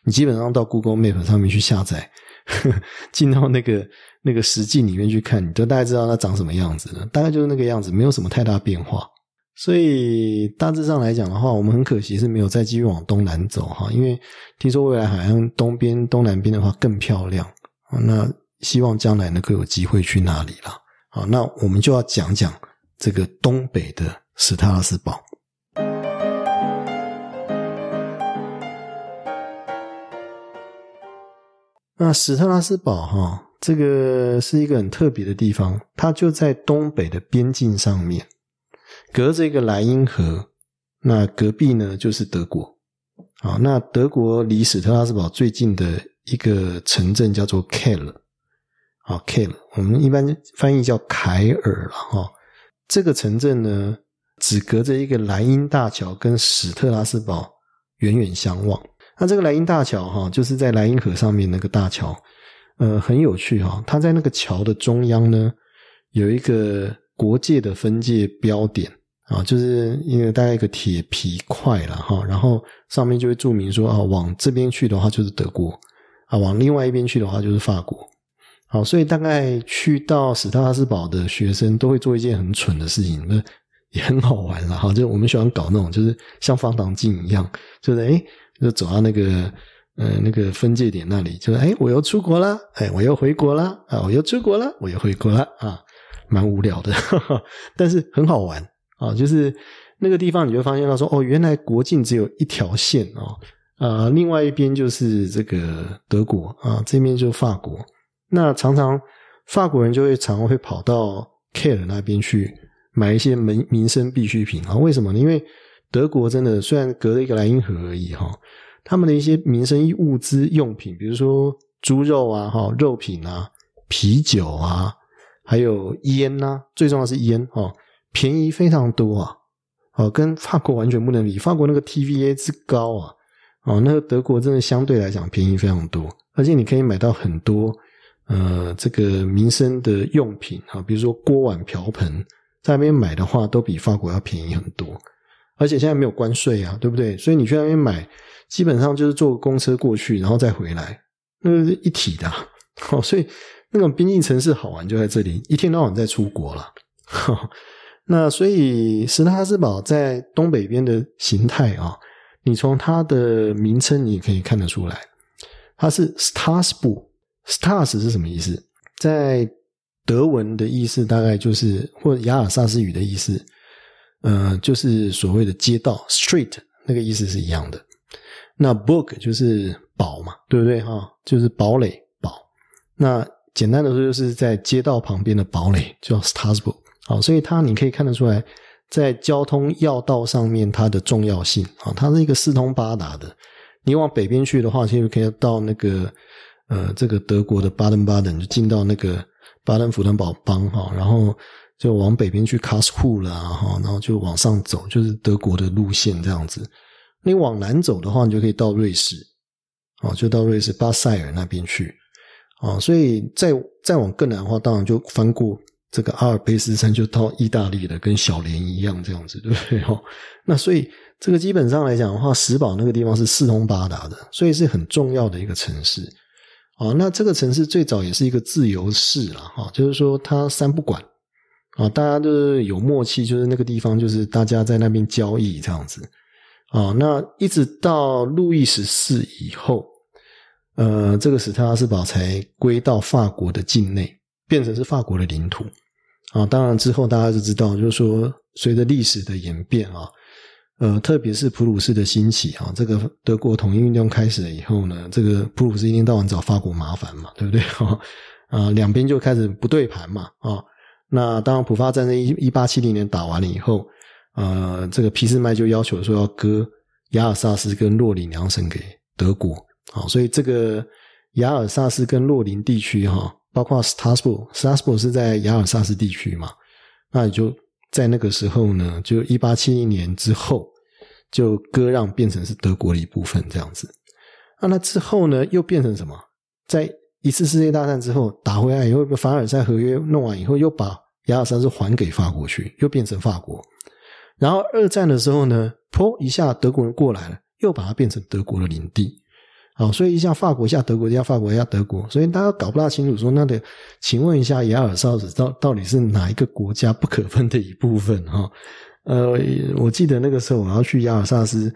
你基本上到 Google Map 上面去下载，进到那个那个实际里面去看，你都大概知道它长什么样子了。大概就是那个样子，没有什么太大变化。所以大致上来讲的话，我们很可惜是没有再继续往东南走哈，因为听说未来海岸东边、东南边的话更漂亮。那希望将来能够有机会去那里了。好，那我们就要讲讲这个东北的史塔拉斯堡。那史特拉斯堡哈，这个是一个很特别的地方，它就在东北的边境上面，隔着一个莱茵河。那隔壁呢就是德国。好，那德国离史特拉斯堡最近的一个城镇叫做 k 勒。啊，K 了，我们一般翻译叫凯尔了哈。这个城镇呢，只隔着一个莱茵大桥，跟史特拉斯堡远远相望。那这个莱茵大桥哈，就是在莱茵河上面那个大桥，呃，很有趣哈。它在那个桥的中央呢，有一个国界的分界标点啊，就是一个大概一个铁皮块了哈。然后上面就会注明说啊，往这边去的话就是德国啊，往另外一边去的话就是法国。好，所以大概去到史特拉斯堡的学生都会做一件很蠢的事情，那也很好玩了哈。就我们喜欢搞那种，就是像放糖镜一样，就是哎，就走到那个呃那个分界点那里，就是哎，我又出国了，哎，我又回国了啊，我又出国了，我又回国了啊，蛮无聊的，但是很好玩啊。就是那个地方，你就发现到说，哦，原来国境只有一条线哦，啊，另外一边就是这个德国啊，这边就是法国。那常常法国人就会常会跑到 K 尔那边去买一些民民生必需品啊？为什么呢？因为德国真的虽然隔了一个莱茵河而已哈，他们的一些民生物资用品，比如说猪肉啊、哈肉品啊、啤酒啊，还有烟呐，最重要是烟哦，便宜非常多啊！哦，跟法国完全不能比，法国那个 TVA 之高啊，哦，那个德国真的相对来讲便宜非常多，而且你可以买到很多。呃，这个民生的用品啊，比如说锅碗瓢盆，在那边买的话，都比法国要便宜很多。而且现在没有关税啊，对不对？所以你去那边买，基本上就是坐公车过去，然后再回来，那是一体的。好，所以那种边境城市好玩就在这里，一天到晚在出国了。那所以史特拉斯堡在东北边的形态啊，你从它的名称你也可以看得出来，它是 Stasbu，Stas 是什么意思？在德文的意思大概就是，或者雅尔萨斯语的意思，呃，就是所谓的街道 （street）。那个意思是一样的。那 book 就是堡嘛，对不对哈？就是堡垒堡。那简单的说，就是在街道旁边的堡垒叫 Strasbourg。好，所以它你可以看得出来，在交通要道上面它的重要性啊，它是一个四通八达的。你往北边去的话，其实可以到那个呃，这个德国的巴登巴登，就进到那个巴登符腾堡邦哈，然后就往北边去卡斯库了哈，然后就往上走，就是德国的路线这样子。你往南走的话，你就可以到瑞士，哦，就到瑞士巴塞尔那边去，啊，所以再再往更南的话，当然就翻过这个阿尔卑斯山，就到意大利了，跟小莲一样这样子，对不对？哦，那所以这个基本上来讲的话，石堡那个地方是四通八达的，所以是很重要的一个城市，啊，那这个城市最早也是一个自由市了，哈，就是说它三不管，啊，大家都是有默契，就是那个地方就是大家在那边交易这样子。啊，那一直到路易十四以后，呃，这个史特拉斯堡才归到法国的境内，变成是法国的领土。啊，当然之后大家就知道，就是说随着历史的演变啊，呃，特别是普鲁士的兴起啊，这个德国统一运动开始了以后呢，这个普鲁士一天到晚找法国麻烦嘛，对不对？啊，两边就开始不对盘嘛，啊，那当然普法战争一一八七零年打完了以后。呃，这个皮斯麦就要求说要割雅尔萨斯跟洛林两省给德国，好，所以这个雅尔萨斯跟洛林地区哈，包括斯塔斯堡，斯塔斯堡是在雅尔萨斯地区嘛，那也就在那个时候呢，就一八七一年之后就割让变成是德国的一部分这样子。那那之后呢，又变成什么？在一次世界大战之后打回来以后，凡尔赛合约弄完以后，又把雅尔萨斯还给法国去，又变成法国。然后二战的时候呢，噗一下德国人过来了，又把它变成德国的领地，好，所以一下法国，一下德国，一下法国，一下德国，所以大家搞不大清楚，说那得请问一下，雅尔萨斯到到底是哪一个国家不可分的一部分？哈，呃，我记得那个时候我要去雅尔萨斯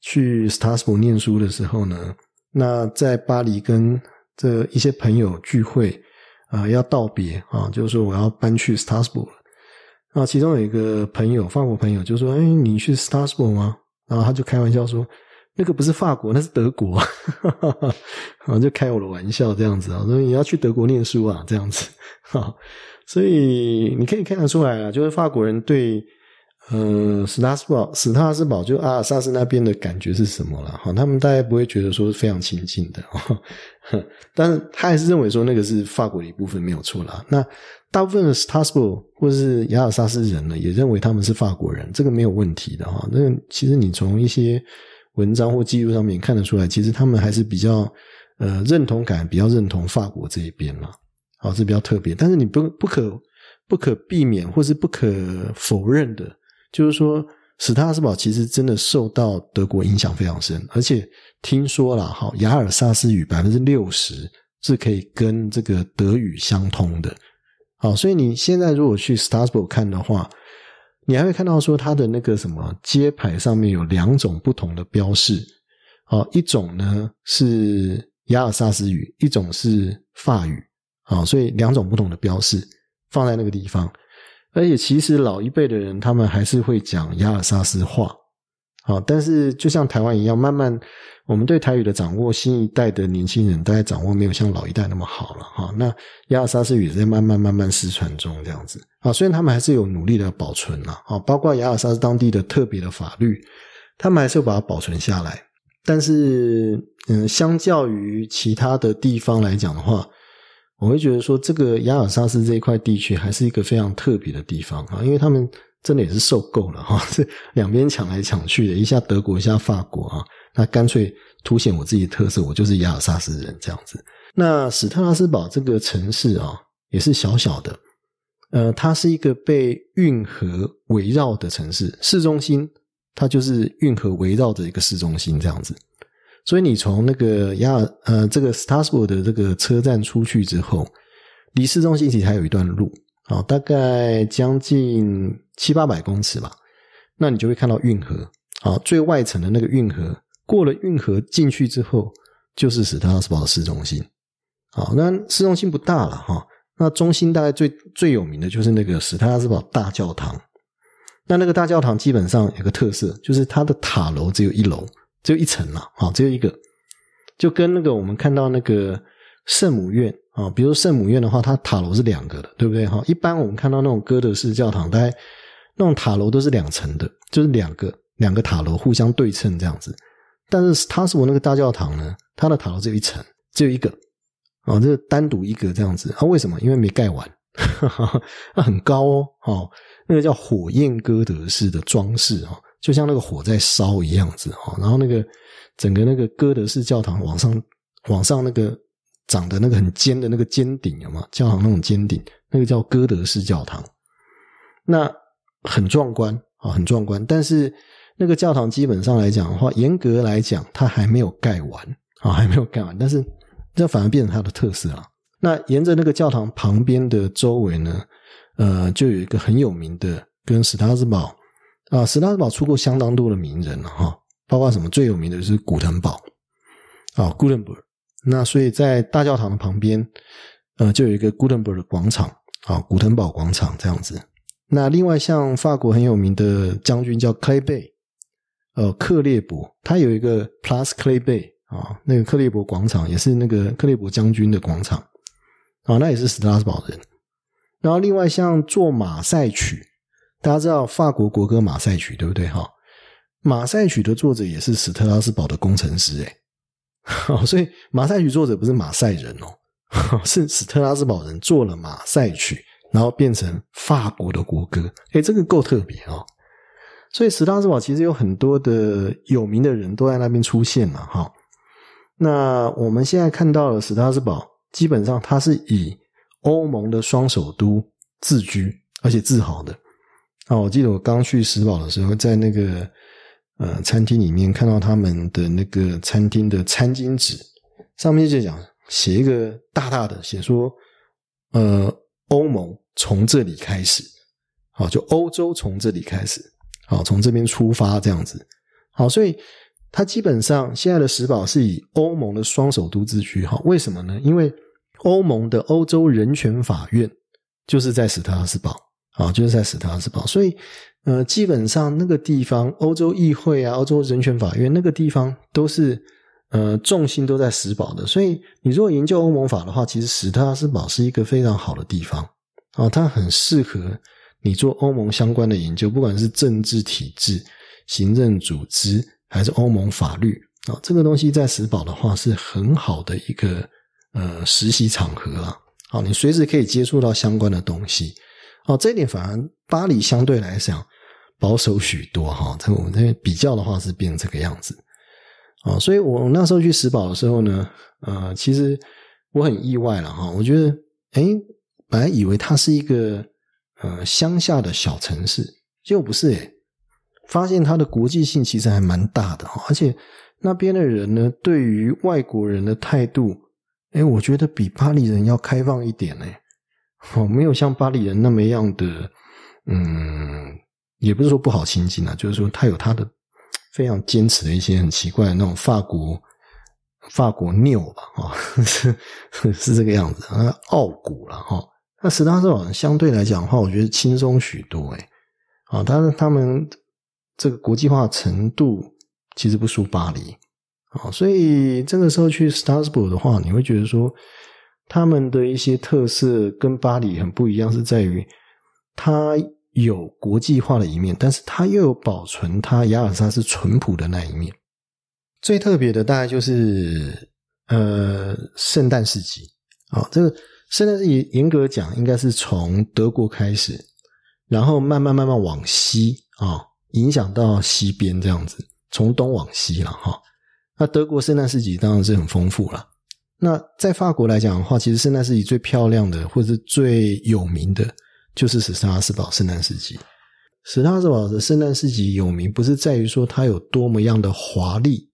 去斯塔斯堡念书的时候呢，那在巴黎跟这一些朋友聚会啊，要道别啊，就是说我要搬去斯塔斯堡了。啊，其中有一个朋友，法国朋友就说：“哎，你去 Strasbourg 吗？”然后他就开玩笑说：“那个不是法国，那是德国。”啊，就开我的玩笑这样子啊，说你要去德国念书啊，这样子。哈，所以你可以看得出来啊，就是法国人对。呃，史塔斯堡、史塔斯堡就阿尔萨斯那边的感觉是什么了？哈，他们大概不会觉得说是非常亲近的，但是他还是认为说那个是法国的一部分，没有错啦。那大部分的史塔斯堡或者是雅尔萨斯人呢，也认为他们是法国人，这个没有问题的哈。那其实你从一些文章或记录上面看得出来，其实他们还是比较呃认同感，比较认同法国这一边嘛。好，这比较特别，但是你不不可不可避免或是不可否认的。就是说，史塔斯堡其实真的受到德国影响非常深，而且听说了哈，雅尔萨斯语百分之六十是可以跟这个德语相通的。好，所以你现在如果去史塔斯堡看的话，你还会看到说它的那个什么街牌上面有两种不同的标示，好，一种呢是雅尔萨斯语，一种是法语，好，所以两种不同的标示放在那个地方。而且其实老一辈的人，他们还是会讲雅尔萨斯话，好，但是就像台湾一样，慢慢我们对台语的掌握，新一代的年轻人大概掌握没有像老一代那么好了，哈。那雅尔萨斯语在慢慢慢慢失传中，这样子啊。虽然他们还是有努力的保存了，啊，包括雅尔萨斯当地的特别的法律，他们还是把它保存下来。但是，嗯，相较于其他的地方来讲的话，我会觉得说，这个雅尔萨斯这一块地区还是一个非常特别的地方啊，因为他们真的也是受够了哈，这两边抢来抢去的，一下德国，一下法国啊，那干脆凸显我自己的特色，我就是雅尔萨斯人这样子。那史特拉斯堡这个城市啊，也是小小的，呃，它是一个被运河围绕的城市，市中心它就是运河围绕着一个市中心这样子。所以你从那个亚呃这个斯塔斯堡的这个车站出去之后，离市中心其实还有一段路啊，大概将近七八百公尺吧。那你就会看到运河啊，最外层的那个运河，过了运河进去之后，就是史塔斯堡的市中心。好，那市中心不大了哈，那中心大概最最有名的就是那个史塔斯堡大教堂。那那个大教堂基本上有个特色，就是它的塔楼只有一楼，只有一层了，啊，只有一个，就跟那个我们看到那个圣母院啊，比如圣母院的话，它塔楼是两个的，对不对？哈，一般我们看到那种哥德式教堂，大概那种塔楼都是两层的，就是两个两个塔楼互相对称这样子。但是它是我那个大教堂呢，它的塔楼只有一层，只有一个，啊，这是单独一个这样子。啊，为什么？因为没盖完，那很高哦，哦。那个叫火焰哥德式的装饰，就像那个火在烧一样子哈。然后那个整个那个哥德式教堂往上往上那个长的那个很尖的那个尖顶有吗？教堂那种尖顶，那个叫哥德式教堂。那很壮观啊，很壮观。但是那个教堂基本上来讲的话，严格来讲，它还没有盖完啊，还没有盖完。但是这反而变成它的特色了。那沿着那个教堂旁边的周围呢？呃，就有一个很有名的，跟史塔斯堡啊，史塔斯堡出过相当多的名人了哈，包括什么最有名的就是古腾堡啊，Gutenberg。那所以在大教堂的旁边，呃，就有一个 Gutenberg 的广场啊，古腾堡广场这样子。那另外像法国很有名的将军叫克雷贝，呃，克列伯，他有一个 Plus 克雷贝啊，那个克列伯广场也是那个克列伯将军的广场啊，那也是史塔斯堡人。然后，另外像做马赛曲，大家知道法国国歌《马赛曲》对不对？哈，《马赛曲》的作者也是史特拉斯堡的工程师，哎，所以《马赛曲》作者不是马赛人哦，是史特拉斯堡人做了《马赛曲》，然后变成法国的国歌，哎，这个够特别哦。所以史特拉斯堡其实有很多的有名的人都在那边出现了，哈。那我们现在看到的史特拉斯堡，基本上它是以。欧盟的双首都自居，而且自豪的啊！我记得我刚去石堡的时候，在那个呃餐厅里面看到他们的那个餐厅的餐巾纸上面就讲写一个大大的写说，呃，欧盟从这里开始，好，就欧洲从这里开始，好，从这边出发这样子，好，所以它基本上现在的石堡是以欧盟的双首都自居，哈，为什么呢？因为欧盟的欧洲人权法院就是在史特拉斯堡啊，就是在史塔拉斯堡，所以呃，基本上那个地方，欧洲议会啊，欧洲人权法院那个地方都是呃重心都在史堡的。所以你如果研究欧盟法的话，其实史塔拉斯堡是一个非常好的地方啊，它很适合你做欧盟相关的研究，不管是政治体制、行政组织还是欧盟法律啊，这个东西在史堡的话是很好的一个。呃，实习场合啊，好，你随时可以接触到相关的东西，哦，这一点反而巴黎相对来讲保守许多哈。这我们这比较的话是变成这个样子，啊，所以我那时候去石堡的时候呢，呃，其实我很意外了哈。我觉得，哎，本来以为它是一个呃乡下的小城市，结果不是诶发现它的国际性其实还蛮大的哈，而且那边的人呢，对于外国人的态度。哎，我觉得比巴黎人要开放一点呢。我，没有像巴黎人那么样的，嗯，也不是说不好亲近啊，就是说他有他的非常坚持的一些很奇怪的那种法国法国拗吧，啊，是是这个样子啊，傲骨了哈。那史达斯堡相对来讲的话，我觉得轻松许多哎，啊，但是他们这个国际化程度其实不输巴黎。啊，所以这个时候去 Strasbourg 的话，你会觉得说，他们的一些特色跟巴黎很不一样，是在于它有国际化的一面，但是它又有保存它雅尔萨斯淳朴的那一面。最特别的大概就是呃圣诞市集啊，这个圣诞市集严格讲应该是从德国开始，然后慢慢慢慢往西啊，影响到西边这样子，从东往西了哈。那德国圣诞市集当然是很丰富了。那在法国来讲的话，其实圣诞市集最漂亮的，或者是最有名的，就是史特拉斯堡圣诞市集。史特拉斯堡的圣诞市集有名，不是在于说它有多么样的华丽，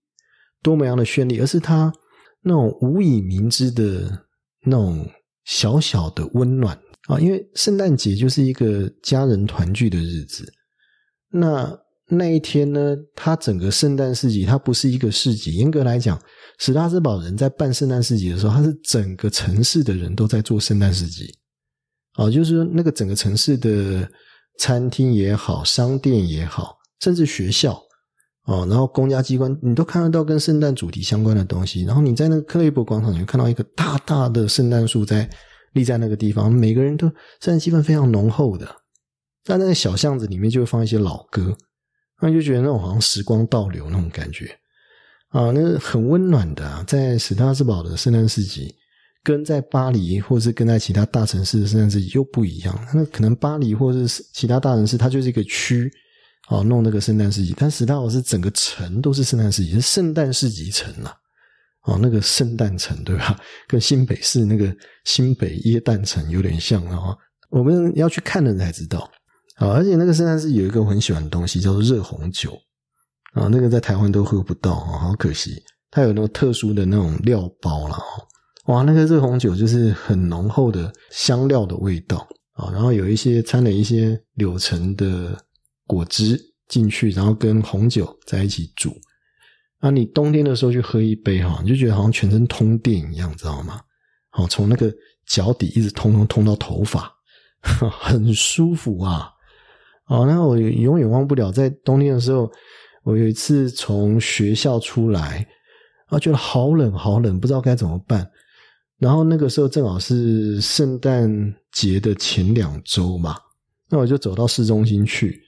多么样的绚丽，而是它那种无以名之的那种小小的温暖啊。因为圣诞节就是一个家人团聚的日子，那。那一天呢，它整个圣诞市集，它不是一个市集。严格来讲，史拉斯堡人在办圣诞市集的时候，他是整个城市的人都在做圣诞市集。啊，就是说那个整个城市的餐厅也好，商店也好，甚至学校哦，然后公家机关，你都看得到跟圣诞主题相关的东西。然后你在那个克雷伯广场，你会看到一个大大的圣诞树在立在那个地方，每个人都圣诞气氛非常浓厚的。在那个小巷子里面，就会放一些老歌，那就觉得那种好像时光倒流那种感觉啊，那很温暖的。啊，在史塔斯堡的圣诞市集。跟在巴黎，或是跟在其他大城市的圣诞市集又不一样。那可能巴黎或者是其他大城市，它就是一个区，哦，弄那个圣诞市集。但史大堡是整个城都是圣诞市集，是圣诞市集城啊，哦，那个圣诞城对吧？跟新北市那个新北耶诞城有点像啊。我们要去看的人才知道啊。而且那个圣诞市有一个我很喜欢的东西，叫做热红酒啊。那个在台湾都喝不到啊，好可惜。它有那个特殊的那种料包了哦。哇，那个热红酒就是很浓厚的香料的味道啊，然后有一些掺了一些柳橙的果汁进去，然后跟红酒在一起煮。啊，你冬天的时候去喝一杯哈，你就觉得好像全身通电一样，知道吗？好，从那个脚底一直通通通到头发，很舒服啊。哦，那我永远忘不了，在冬天的时候，我有一次从学校出来，啊，觉得好冷好冷，不知道该怎么办。然后那个时候正好是圣诞节的前两周嘛，那我就走到市中心去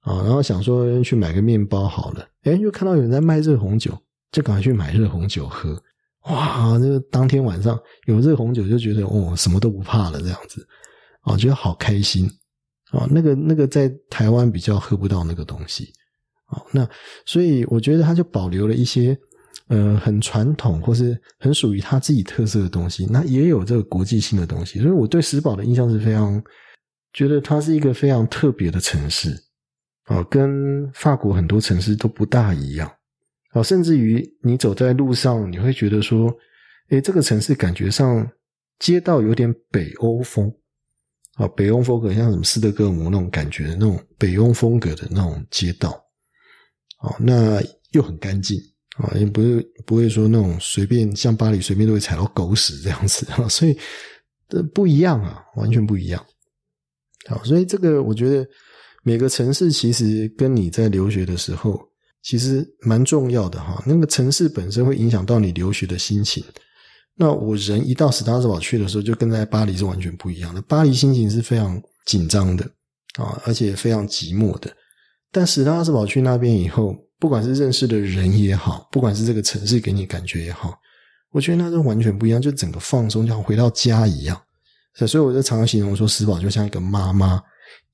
啊，然后想说去买个面包好了，哎，就看到有人在卖热红酒，就赶快去买热红酒喝。哇，那个当天晚上有热红酒，就觉得哦，什么都不怕了这样子啊，觉得好开心啊。那个那个在台湾比较喝不到那个东西啊，那所以我觉得他就保留了一些。呃，很传统或是很属于他自己特色的东西，那也有这个国际性的东西，所以我对石堡的印象是非常觉得它是一个非常特别的城市。啊，跟法国很多城市都不大一样。啊，甚至于你走在路上，你会觉得说，诶，这个城市感觉上街道有点北欧风。啊，北欧风格像什么斯德哥尔摩那种感觉的那种北欧风格的那种街道哦，那又很干净。啊，也不是不会说那种随便像巴黎随便都会踩到狗屎这样子啊，所以这不一样啊，完全不一样。好，所以这个我觉得每个城市其实跟你在留学的时候其实蛮重要的哈。那个城市本身会影响到你留学的心情。那我人一到史达斯堡去的时候，就跟在巴黎是完全不一样的。巴黎心情是非常紧张的啊，而且非常寂寞的。但史特拉斯堡去那边以后。不管是认识的人也好，不管是这个城市给你感觉也好，我觉得那是完全不一样，就整个放松，像回到家一样。所以我就常常形容说，史堡就像一个妈妈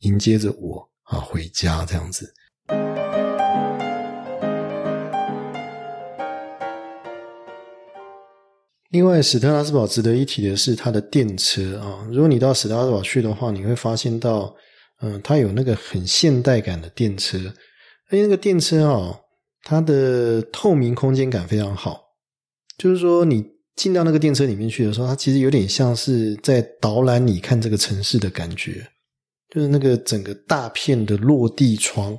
迎接着我啊回家这样子。另外，史特拉斯堡值得一提的是它的电车啊，如果你到史特拉斯堡去的话，你会发现到，嗯，它有那个很现代感的电车。因为那个电车哦，它的透明空间感非常好，就是说你进到那个电车里面去的时候，它其实有点像是在导览你看这个城市的感觉，就是那个整个大片的落地窗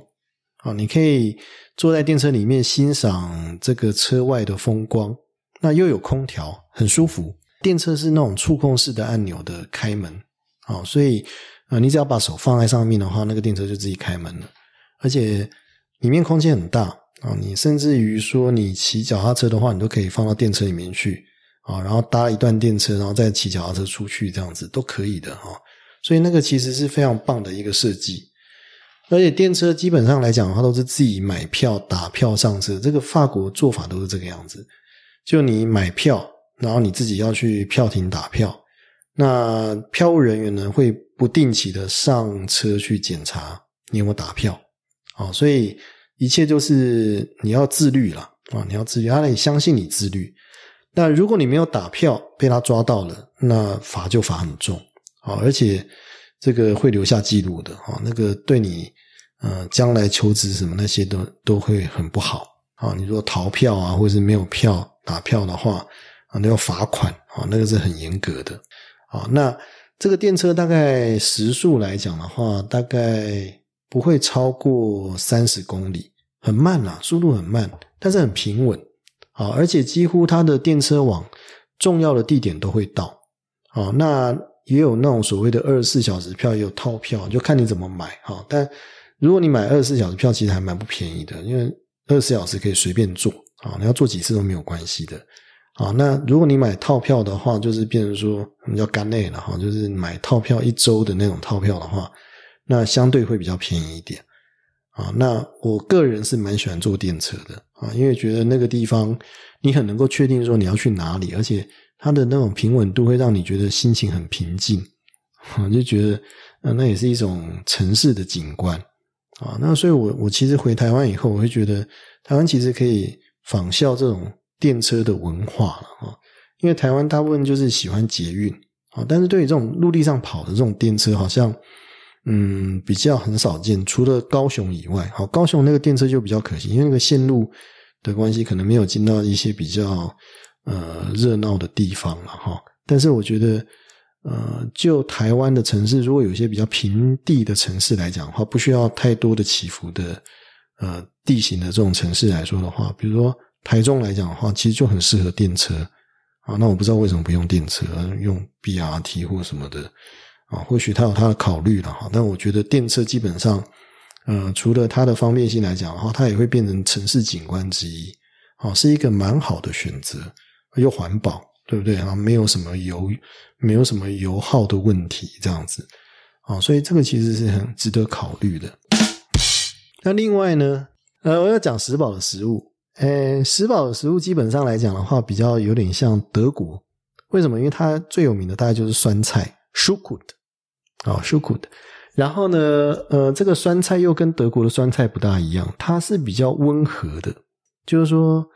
啊，你可以坐在电车里面欣赏这个车外的风光，那又有空调，很舒服。电车是那种触控式的按钮的开门啊，所以啊，你只要把手放在上面的话，那个电车就自己开门了，而且。里面空间很大啊，你甚至于说你骑脚踏车的话，你都可以放到电车里面去啊，然后搭一段电车，然后再骑脚踏车出去，这样子都可以的哈。所以那个其实是非常棒的一个设计，而且电车基本上来讲的话，都是自己买票打票上车。这个法国做法都是这个样子，就你买票，然后你自己要去票亭打票，那票务人员呢会不定期的上车去检查你有没有打票啊，所以。一切就是你要自律了啊！你要自律，他得相信你自律。那如果你没有打票被他抓到了，那罚就罚很重啊！而且这个会留下记录的啊！那个对你呃将来求职什么那些都都会很不好啊！你如果逃票啊，或者是没有票打票的话啊，那要罚款啊！那个是很严格的啊！那这个电车大概时速来讲的话，大概。不会超过三十公里，很慢呐，速度很慢，但是很平稳啊，而且几乎它的电车往重要的地点都会到啊。那也有那种所谓的二十四小时票，也有套票，就看你怎么买哈。但如果你买二十四小时票，其实还蛮不便宜的，因为二十四小时可以随便坐啊，你要坐几次都没有关系的啊。那如果你买套票的话，就是变成说我们叫干内了哈，就是买套票一周的那种套票的话，那相对会比较便宜一点啊。那我个人是蛮喜欢坐电车的啊，因为觉得那个地方你很能够确定说你要去哪里，而且。它的那种平稳度会让你觉得心情很平静，啊，就觉得，呃，那也是一种城市的景观，啊，那所以，我我其实回台湾以后，我会觉得台湾其实可以仿效这种电车的文化了，啊，因为台湾大部分就是喜欢捷运，啊，但是对于这种陆地上跑的这种电车，好像，嗯，比较很少见，除了高雄以外，好，高雄那个电车就比较可惜，因为那个线路的关系，可能没有进到一些比较。呃，热闹的地方了哈，但是我觉得，呃，就台湾的城市，如果有一些比较平地的城市来讲的话，不需要太多的起伏的呃地形的这种城市来说的话，比如说台中来讲的话，其实就很适合电车啊。那我不知道为什么不用电车，用 BRT 或什么的啊？或许他有他的考虑了哈。但我觉得电车基本上，呃，除了它的方便性来讲的话，它也会变成城市景观之一，啊，是一个蛮好的选择。又环保，对不对啊？没有什么油，没有什么油耗的问题，这样子啊，所以这个其实是很值得考虑的。那另外呢，呃，我要讲石宝的食物，呃，石堡的食物基本上来讲的话，比较有点像德国。为什么？因为它最有名的大概就是酸菜 s h u k u t 哦 s h u k u t 然后呢，呃，这个酸菜又跟德国的酸菜不大一样，它是比较温和的，就是说。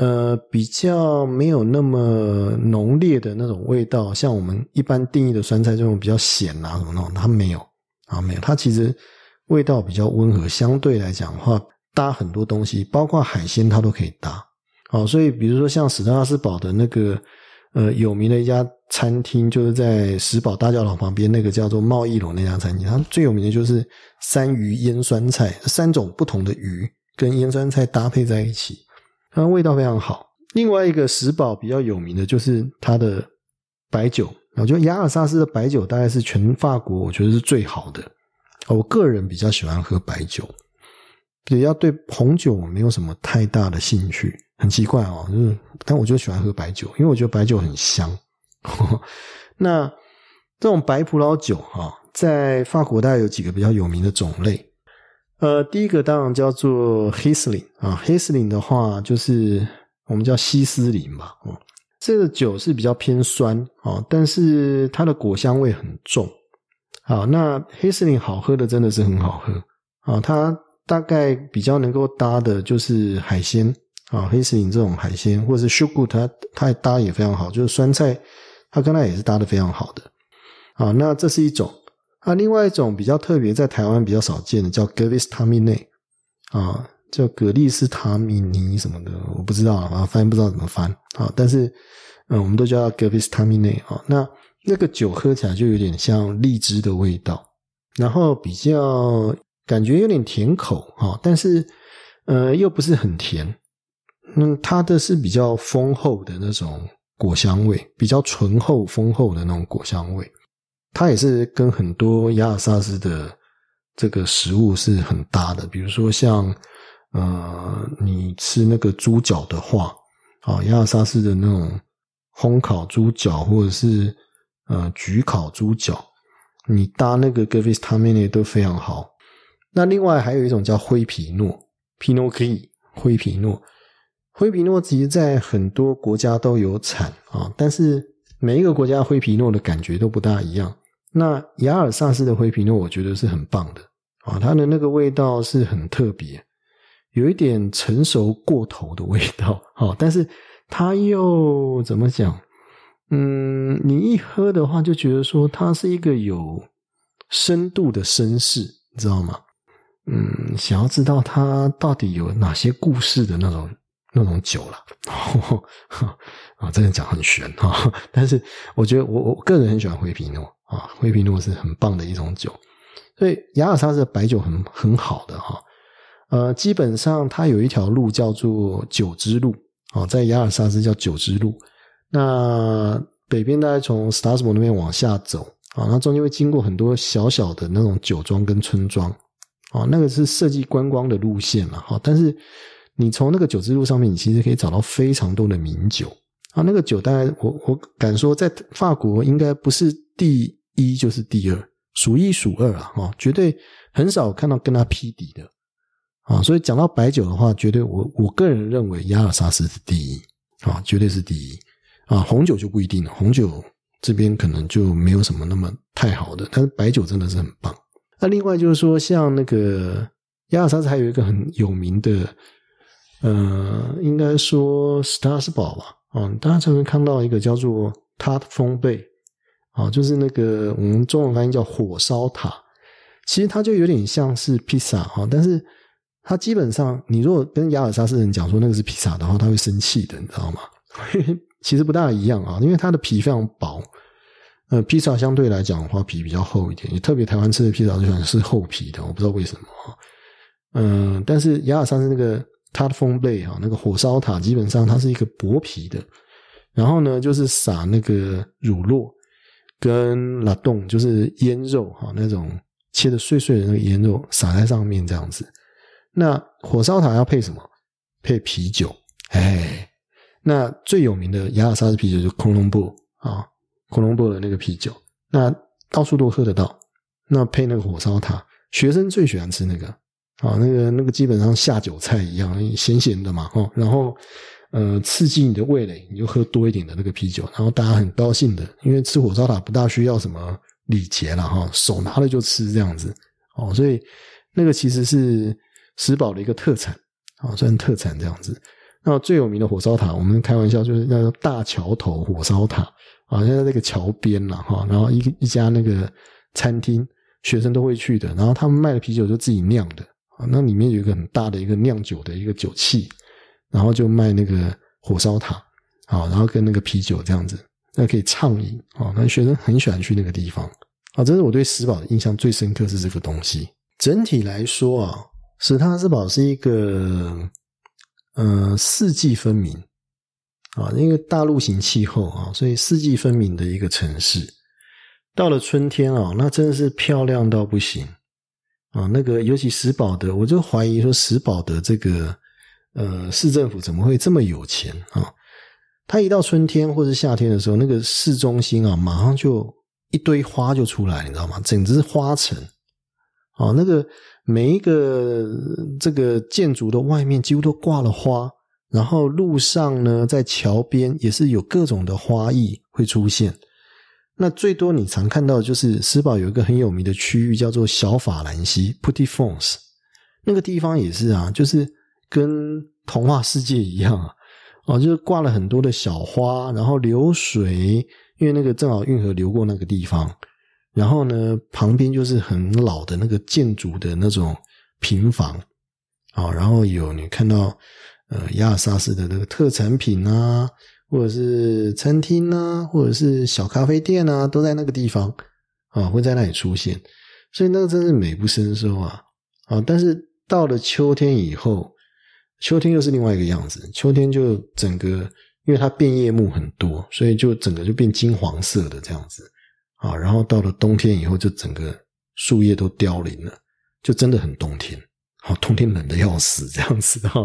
呃，比较没有那么浓烈的那种味道，像我们一般定义的酸菜这种比较咸啊什么那种，它没有啊，没有，它其实味道比较温和，相对来讲的话，搭很多东西，包括海鲜它都可以搭。好，所以比如说像史特拉斯堡的那个呃有名的一家餐厅，就是在史堡大教堂旁边那个叫做贸易楼那家餐厅，它最有名的就是三鱼腌酸菜，三种不同的鱼跟腌酸菜搭配在一起。它味道非常好。另外一个石堡比较有名的就是它的白酒，我觉得雅尔萨斯的白酒大概是全法国我觉得是最好的。我个人比较喜欢喝白酒，比较对红酒没有什么太大的兴趣。很奇怪哦，就是但我就喜欢喝白酒，因为我觉得白酒很香。那这种白葡萄酒哈，在法国大概有几个比较有名的种类。呃，第一个当然叫做黑斯林啊，黑斯林的话就是我们叫西斯林吧，哦，这个酒是比较偏酸啊，但是它的果香味很重。好，那黑森林好喝的真的是很好喝啊，它大概比较能够搭的就是海鲜啊，黑斯林这种海鲜，或者是 sugar，它它搭也非常好，就是酸菜，它跟它也是搭的非常好的。啊，那这是一种。啊，另外一种比较特别，在台湾比较少见的叫格利斯塔米内啊，叫格利斯塔米尼什么的，我不知道啊，翻不知道怎么翻啊。但是，嗯，我们都叫格利斯塔米内啊。那那个酒喝起来就有点像荔枝的味道，然后比较感觉有点甜口啊，但是呃又不是很甜。嗯，它的是比较丰厚的那种果香味，比较醇厚丰厚的那种果香味。它也是跟很多雅尔萨斯的这个食物是很搭的，比如说像呃，你吃那个猪脚的话，啊，雅尔萨斯的那种烘烤猪脚或者是呃焗烤猪脚，你搭那个格菲斯塔米内都非常好。那另外还有一种叫灰皮诺 （Pinot Gris），灰皮诺，灰皮诺其实在很多国家都有产啊，但是每一个国家灰皮诺的感觉都不大一样。那雅尔萨斯的灰皮诺，我觉得是很棒的啊，它的那个味道是很特别，有一点成熟过头的味道，好，但是它又怎么讲？嗯，你一喝的话，就觉得说它是一个有深度的绅士，你知道吗？嗯，想要知道它到底有哪些故事的那种那种酒了，啊，这样讲很玄哈，但是我觉得我我个人很喜欢灰皮诺。啊，灰皮诺是很棒的一种酒，所以雅尔萨斯的白酒很很好的哈。呃，基本上它有一条路叫做酒之路，哦，在雅尔萨斯叫酒之路。那北边大概从斯塔斯堡那边往下走啊，那中间会经过很多小小的那种酒庄跟村庄啊，那个是设计观光的路线了哈。但是你从那个酒之路上面，你其实可以找到非常多的名酒啊。那个酒大概我我敢说，在法国应该不是第一就是第二，数一数二啊，哈，绝对很少看到跟他匹敌的啊。所以讲到白酒的话，绝对我我个人认为亚尔萨斯是第一啊，绝对是第一。啊，红酒就不一定了，红酒这边可能就没有什么那么太好的，但是白酒真的是很棒。那另外就是说，像那个亚尔萨斯还有一个很有名的，呃，应该说斯塔斯堡吧，啊，大家常常看到一个叫做塔峰贝，啊，就是那个我们中文翻译叫火烧塔，其实它就有点像是披萨哈，但是它基本上你如果跟亚尔萨斯人讲说那个是披萨的话，他会生气的，你知道吗？其实不大一样啊，因为它的皮非常薄。呃，披萨相对来讲的话，皮比较厚一点。也特别台湾吃的披萨就喜欢是厚皮的，我不知道为什么。嗯，但是亚尔山是那个它的风贝哈，那个火烧塔基本上它是一个薄皮的。然后呢，就是撒那个乳酪跟拉冻，就是腌肉哈，那种切的碎碎的那个腌肉撒在上面这样子。那火烧塔要配什么？配啤酒，哎。那最有名的雅尔萨斯啤酒就是空龙布啊，恐龙布的那个啤酒，那到处都喝得到。那配那个火烧塔，学生最喜欢吃那个啊，那个那个基本上下酒菜一样，咸咸的嘛，哦，然后呃刺激你的味蕾，你就喝多一点的那个啤酒，然后大家很高兴的，因为吃火烧塔不大需要什么礼节了哈，手拿了就吃这样子哦，所以那个其实是石堡的一个特产啊，算特产这样子。那最有名的火烧塔，我们开玩笑就是叫大桥头火烧塔啊，现在那个桥边了哈，然后一一家那个餐厅，学生都会去的，然后他们卖的啤酒就自己酿的啊，那里面有一个很大的一个酿酒的一个酒器，然后就卖那个火烧塔啊，然后跟那个啤酒这样子，那可以畅饮啊，那学生很喜欢去那个地方啊，这是我对石堡的印象最深刻是这个东西。整体来说啊，史塔斯堡是一个。嗯，四季分明啊，因为大陆型气候啊，所以四季分明的一个城市。到了春天啊，那真的是漂亮到不行啊。那个尤其石宝的，我就怀疑说石宝的这个呃市政府怎么会这么有钱啊？他一到春天或者夏天的时候，那个市中心啊，马上就一堆花就出来，你知道吗？简直是花城啊，那个。每一个这个建筑的外面几乎都挂了花，然后路上呢，在桥边也是有各种的花艺会出现。那最多你常看到就是斯堡有一个很有名的区域叫做小法兰西 （Putty Falls），那个地方也是啊，就是跟童话世界一样啊，哦，就是挂了很多的小花，然后流水，因为那个正好运河流过那个地方。然后呢，旁边就是很老的那个建筑的那种平房，啊，然后有你看到呃亚尔萨斯的那个特产品啊，或者是餐厅啊，或者是小咖啡店啊，都在那个地方啊，会在那里出现，所以那个真是美不胜收啊啊！但是到了秋天以后，秋天又是另外一个样子，秋天就整个因为它变叶木很多，所以就整个就变金黄色的这样子。啊，然后到了冬天以后，就整个树叶都凋零了，就真的很冬天。哦，冬天冷的要死，这样子哈。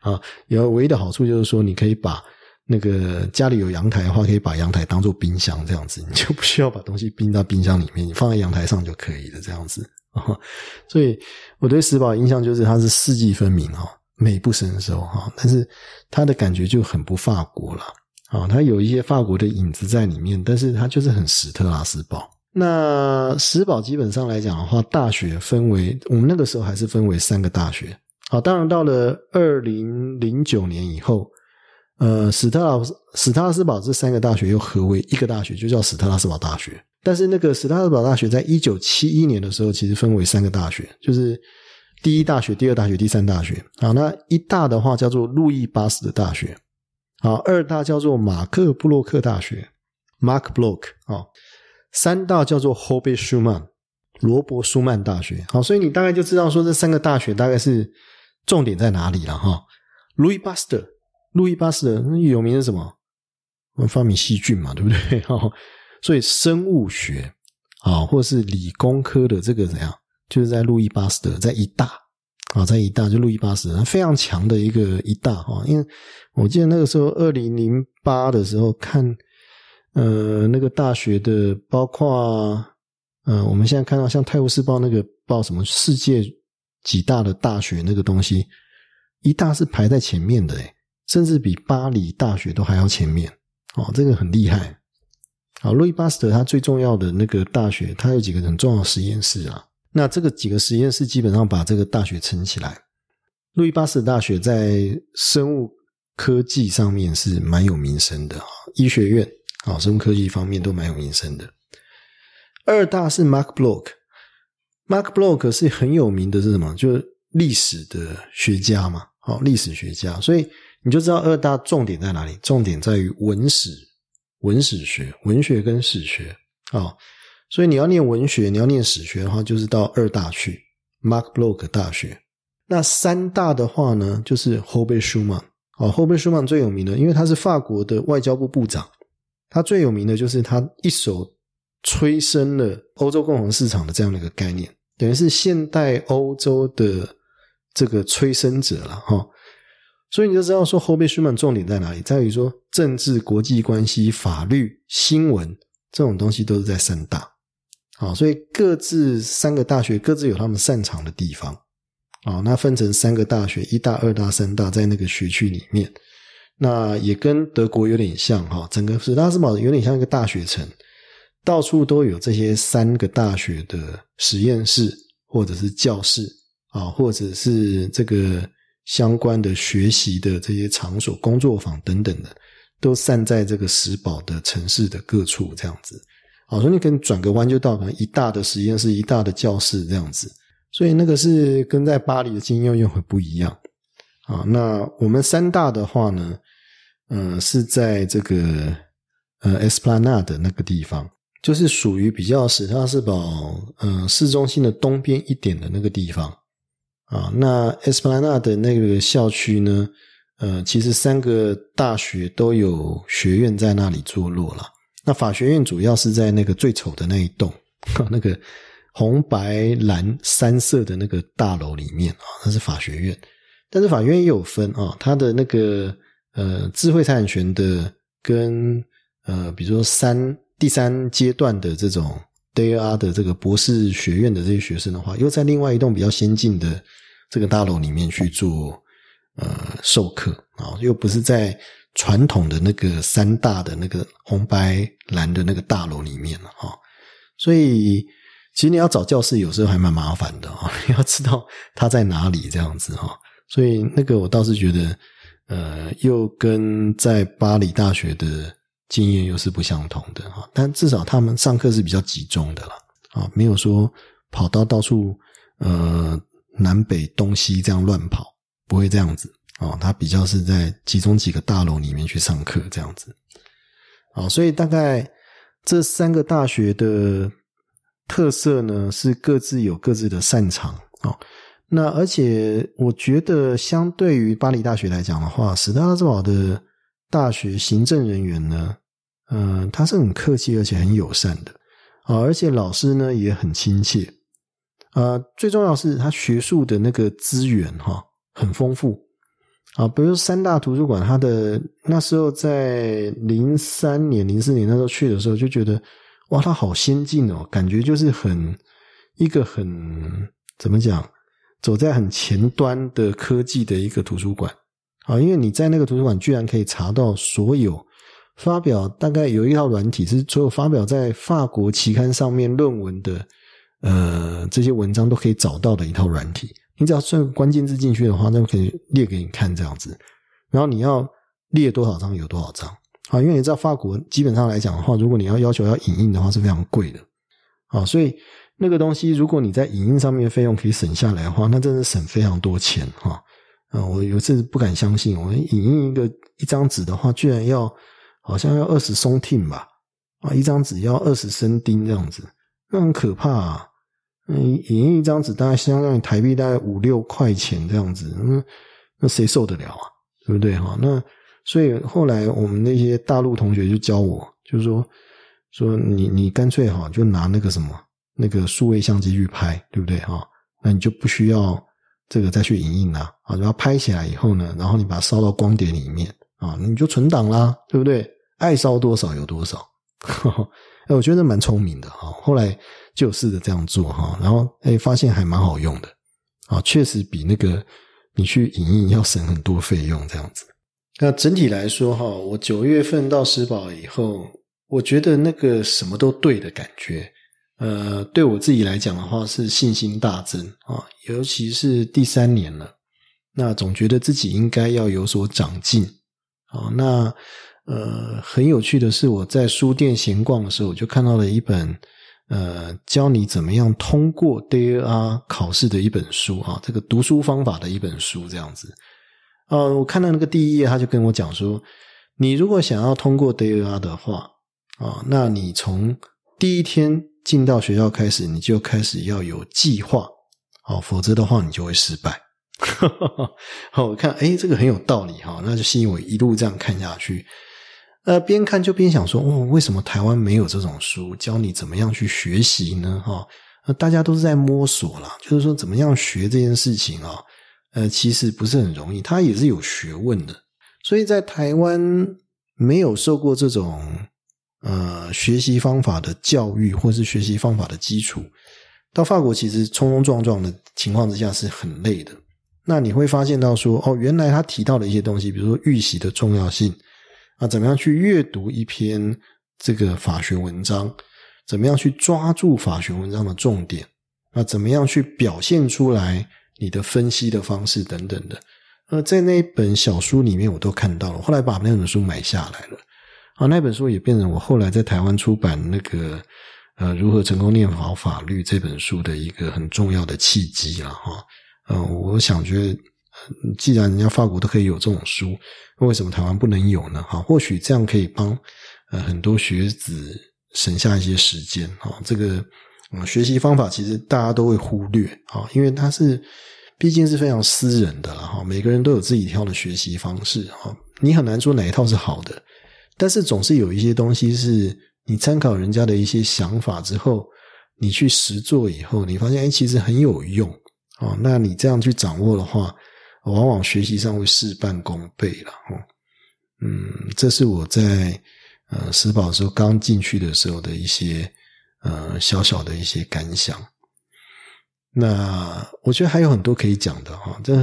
啊，有唯一的好处就是说，你可以把那个家里有阳台的话，可以把阳台当做冰箱这样子，你就不需要把东西冰到冰箱里面，你放在阳台上就可以了，这样子啊。所以我对石堡印象就是它是四季分明哈，美不胜收哈，但是它的感觉就很不法国了。啊，它有一些法国的影子在里面，但是它就是很史特拉斯堡。那史堡基本上来讲的话，大学分为我们那个时候还是分为三个大学。好，当然到了二零零九年以后，呃，史特拉史特拉斯堡这三个大学又合为一个大学，就叫史特拉斯堡大学。但是那个史特拉斯堡大学在一九七一年的时候，其实分为三个大学，就是第一大学、第二大学、第三大学。好，那一大的话叫做路易巴斯的大学。好，二大叫做马克布洛克大学，Mark Block 啊，三大叫做 Hobbe Schumann，罗伯舒曼大学。好，所以你大概就知道说这三个大学大概是重点在哪里了哈。路易巴斯特，路易巴斯特有名是什么？我们发明细菌嘛，对不对？哈，所以生物学啊，或是理工科的这个怎样，就是在路易巴斯德，在一大啊，在一大就路易巴斯德非常强的一个一大哈，因为我记得那个时候二零零八的时候看，呃，那个大学的，包括呃，我们现在看到像《泰晤士报》那个报什么世界几大的大学那个东西，一大是排在前面的诶甚至比巴黎大学都还要前面。哦，这个很厉害。好，路易巴斯德他最重要的那个大学，他有几个很重要的实验室啊。那这个几个实验室基本上把这个大学撑起来。路易巴斯德大学在生物科技上面是蛮有名声的啊，医学院啊，生物科技方面都蛮有名声的。二大是 Mark Block，Mark Block 是很有名的是什么？就是历史的学家嘛，好，历史学家，所以。你就知道二大重点在哪里？重点在于文史、文史学、文学跟史学啊。所以你要念文学，你要念史学的话，就是到二大去，Mark Block 大学。那三大的话呢，就是 Hobbe Schuman。哦，Hobbe Schuman 最有名的，因为他是法国的外交部部长，他最有名的就是他一手催生了欧洲共同市场的这样的一个概念，等于是现代欧洲的这个催生者了哈。所以你就知道说，后备书曼重点在哪里？在于说政治、国际关系、法律、新闻这种东西都是在三大。好，所以各自三个大学各自有他们擅长的地方。啊，那分成三个大学，一大、二大、三大，在那个学区里面，那也跟德国有点像哈。整个史拉斯堡有点像一个大学城，到处都有这些三个大学的实验室，或者是教室啊，或者是这个。相关的学习的这些场所、工作坊等等的，都散在这个石堡的城市的各处，这样子。好，所以你可以转个弯就到可能一大的实验室、一大的教室这样子。所以那个是跟在巴黎的经验又会不一样。啊，那我们三大的话呢，嗯，是在这个呃 Esplanade 的那个地方，就是属于比较史特斯堡呃市中心的东边一点的那个地方。啊，那 Esplanade 的那个校区呢？呃，其实三个大学都有学院在那里坐落了。那法学院主要是在那个最丑的那一栋，那个红白蓝三色的那个大楼里面啊，那是法学院。但是法学院也有分啊，它的那个呃智慧财产权的跟呃，比如说三第三阶段的这种 DAR 的这个博士学院的这些学生的话，又在另外一栋比较先进的。这个大楼里面去做呃授课啊，又不是在传统的那个三大的那个红白蓝的那个大楼里面了哈，所以其实你要找教室有时候还蛮麻烦的啊，要知道它在哪里这样子哈，所以那个我倒是觉得呃，又跟在巴黎大学的经验又是不相同的哈，但至少他们上课是比较集中的了啊，没有说跑到到处呃。南北东西这样乱跑，不会这样子啊。他比较是在集中几个大楼里面去上课这样子，啊，所以大概这三个大学的特色呢，是各自有各自的擅长啊。那而且我觉得，相对于巴黎大学来讲的话，史特拉斯堡的大学行政人员呢，嗯，他是很客气而且很友善的啊，而且老师呢也很亲切。啊，最重要是他学术的那个资源哈很丰富啊，比如三大图书馆，他的那时候在零三年、零四年那时候去的时候，就觉得哇，他好先进哦，感觉就是很一个很怎么讲，走在很前端的科技的一个图书馆啊，因为你在那个图书馆居然可以查到所有发表，大概有一套软体是所有发表在法国期刊上面论文的。呃，这些文章都可以找到的一套软体，你只要设关键字进去的话，那可以列给你看这样子。然后你要列多少张有多少张啊？因为你知道法国基本上来讲的话，如果你要要求要影印的话是非常贵的啊，所以那个东西如果你在影印上面费用可以省下来的话，那真的省非常多钱哈。啊，我有次不敢相信，我影印一个一张纸的话，居然要好像要二十松汀吧？啊，一张纸要二十升丁这样子，那很可怕啊。嗯，影印一张纸大概相当于台币大概五六块钱这样子，那那谁受得了啊？对不对哈？那所以后来我们那些大陆同学就教我，就是说说你你干脆哈就拿那个什么那个数位相机去拍，对不对哈？那你就不需要这个再去影印了啊，然后拍起来以后呢，然后你把它烧到光碟里面啊，你就存档啦，对不对？爱烧多少有多少。哎，我觉得蛮聪明的哈。后来就试着这样做哈，然后哎发现还蛮好用的啊，确实比那个你去影印要省很多费用这样子。那整体来说哈，我九月份到石宝以后，我觉得那个什么都对的感觉，呃，对我自己来讲的话是信心大增啊，尤其是第三年了，那总觉得自己应该要有所长进啊，那。呃，很有趣的是，我在书店闲逛的时候，我就看到了一本呃，教你怎么样通过 DAR 考试的一本书啊，这个读书方法的一本书这样子。呃，我看到那个第一页，他就跟我讲说，你如果想要通过 DAR 的话啊，那你从第一天进到学校开始，你就开始要有计划，好，否则的话你就会失败。好，我看，哎，这个很有道理哈，那就吸引我一路这样看下去。呃，边看就边想说，哦，为什么台湾没有这种书教你怎么样去学习呢？哈，那大家都是在摸索啦，就是说怎么样学这件事情啊，呃，其实不是很容易，它也是有学问的。所以在台湾没有受过这种呃学习方法的教育，或是学习方法的基础，到法国其实冲冲撞撞的情况之下是很累的。那你会发现到说，哦，原来他提到的一些东西，比如说预习的重要性。啊，怎么样去阅读一篇这个法学文章？怎么样去抓住法学文章的重点？啊，怎么样去表现出来你的分析的方式等等的？呃，在那一本小书里面，我都看到了。后来把那本书买下来了。啊，那本书也变成我后来在台湾出版那个呃如何成功念好法律这本书的一个很重要的契机了哈。嗯，我想觉得。既然人家法国都可以有这种书，为什么台湾不能有呢？哈，或许这样可以帮呃很多学子省下一些时间。哈，这个学习方法其实大家都会忽略啊，因为它是毕竟是非常私人的了哈。每个人都有自己挑的学习方式哈，你很难说哪一套是好的，但是总是有一些东西是你参考人家的一些想法之后，你去实做以后，你发现哎，其实很有用哦。那你这样去掌握的话。往往学习上会事半功倍了，哦，嗯，这是我在呃石宝时候刚进去的时候的一些呃小小的一些感想。那我觉得还有很多可以讲的哈，这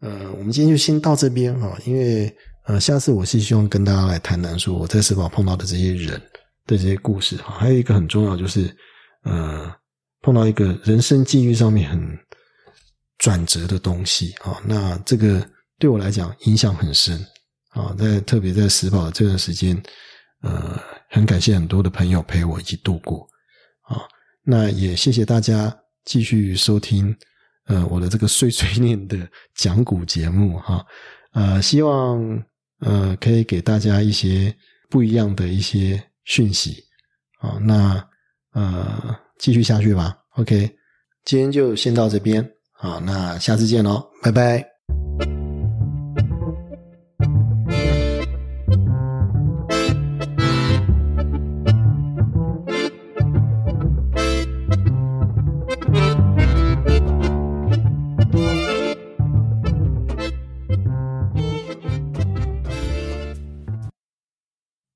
呃，我们今天就先到这边哈，因为呃，下次我是希望跟大家来谈谈说我在石宝碰到的这些人的这些故事哈，还有一个很重要就是呃，碰到一个人生际遇上面很。转折的东西啊，那这个对我来讲影响很深啊，在特别在石宝这段时间，呃，很感谢很多的朋友陪我一起度过啊，那也谢谢大家继续收听呃我的这个碎碎念的讲古节目哈，呃，希望呃可以给大家一些不一样的一些讯息啊，那呃继续下去吧，OK，今天就先到这边。好，那下次见喽，拜拜。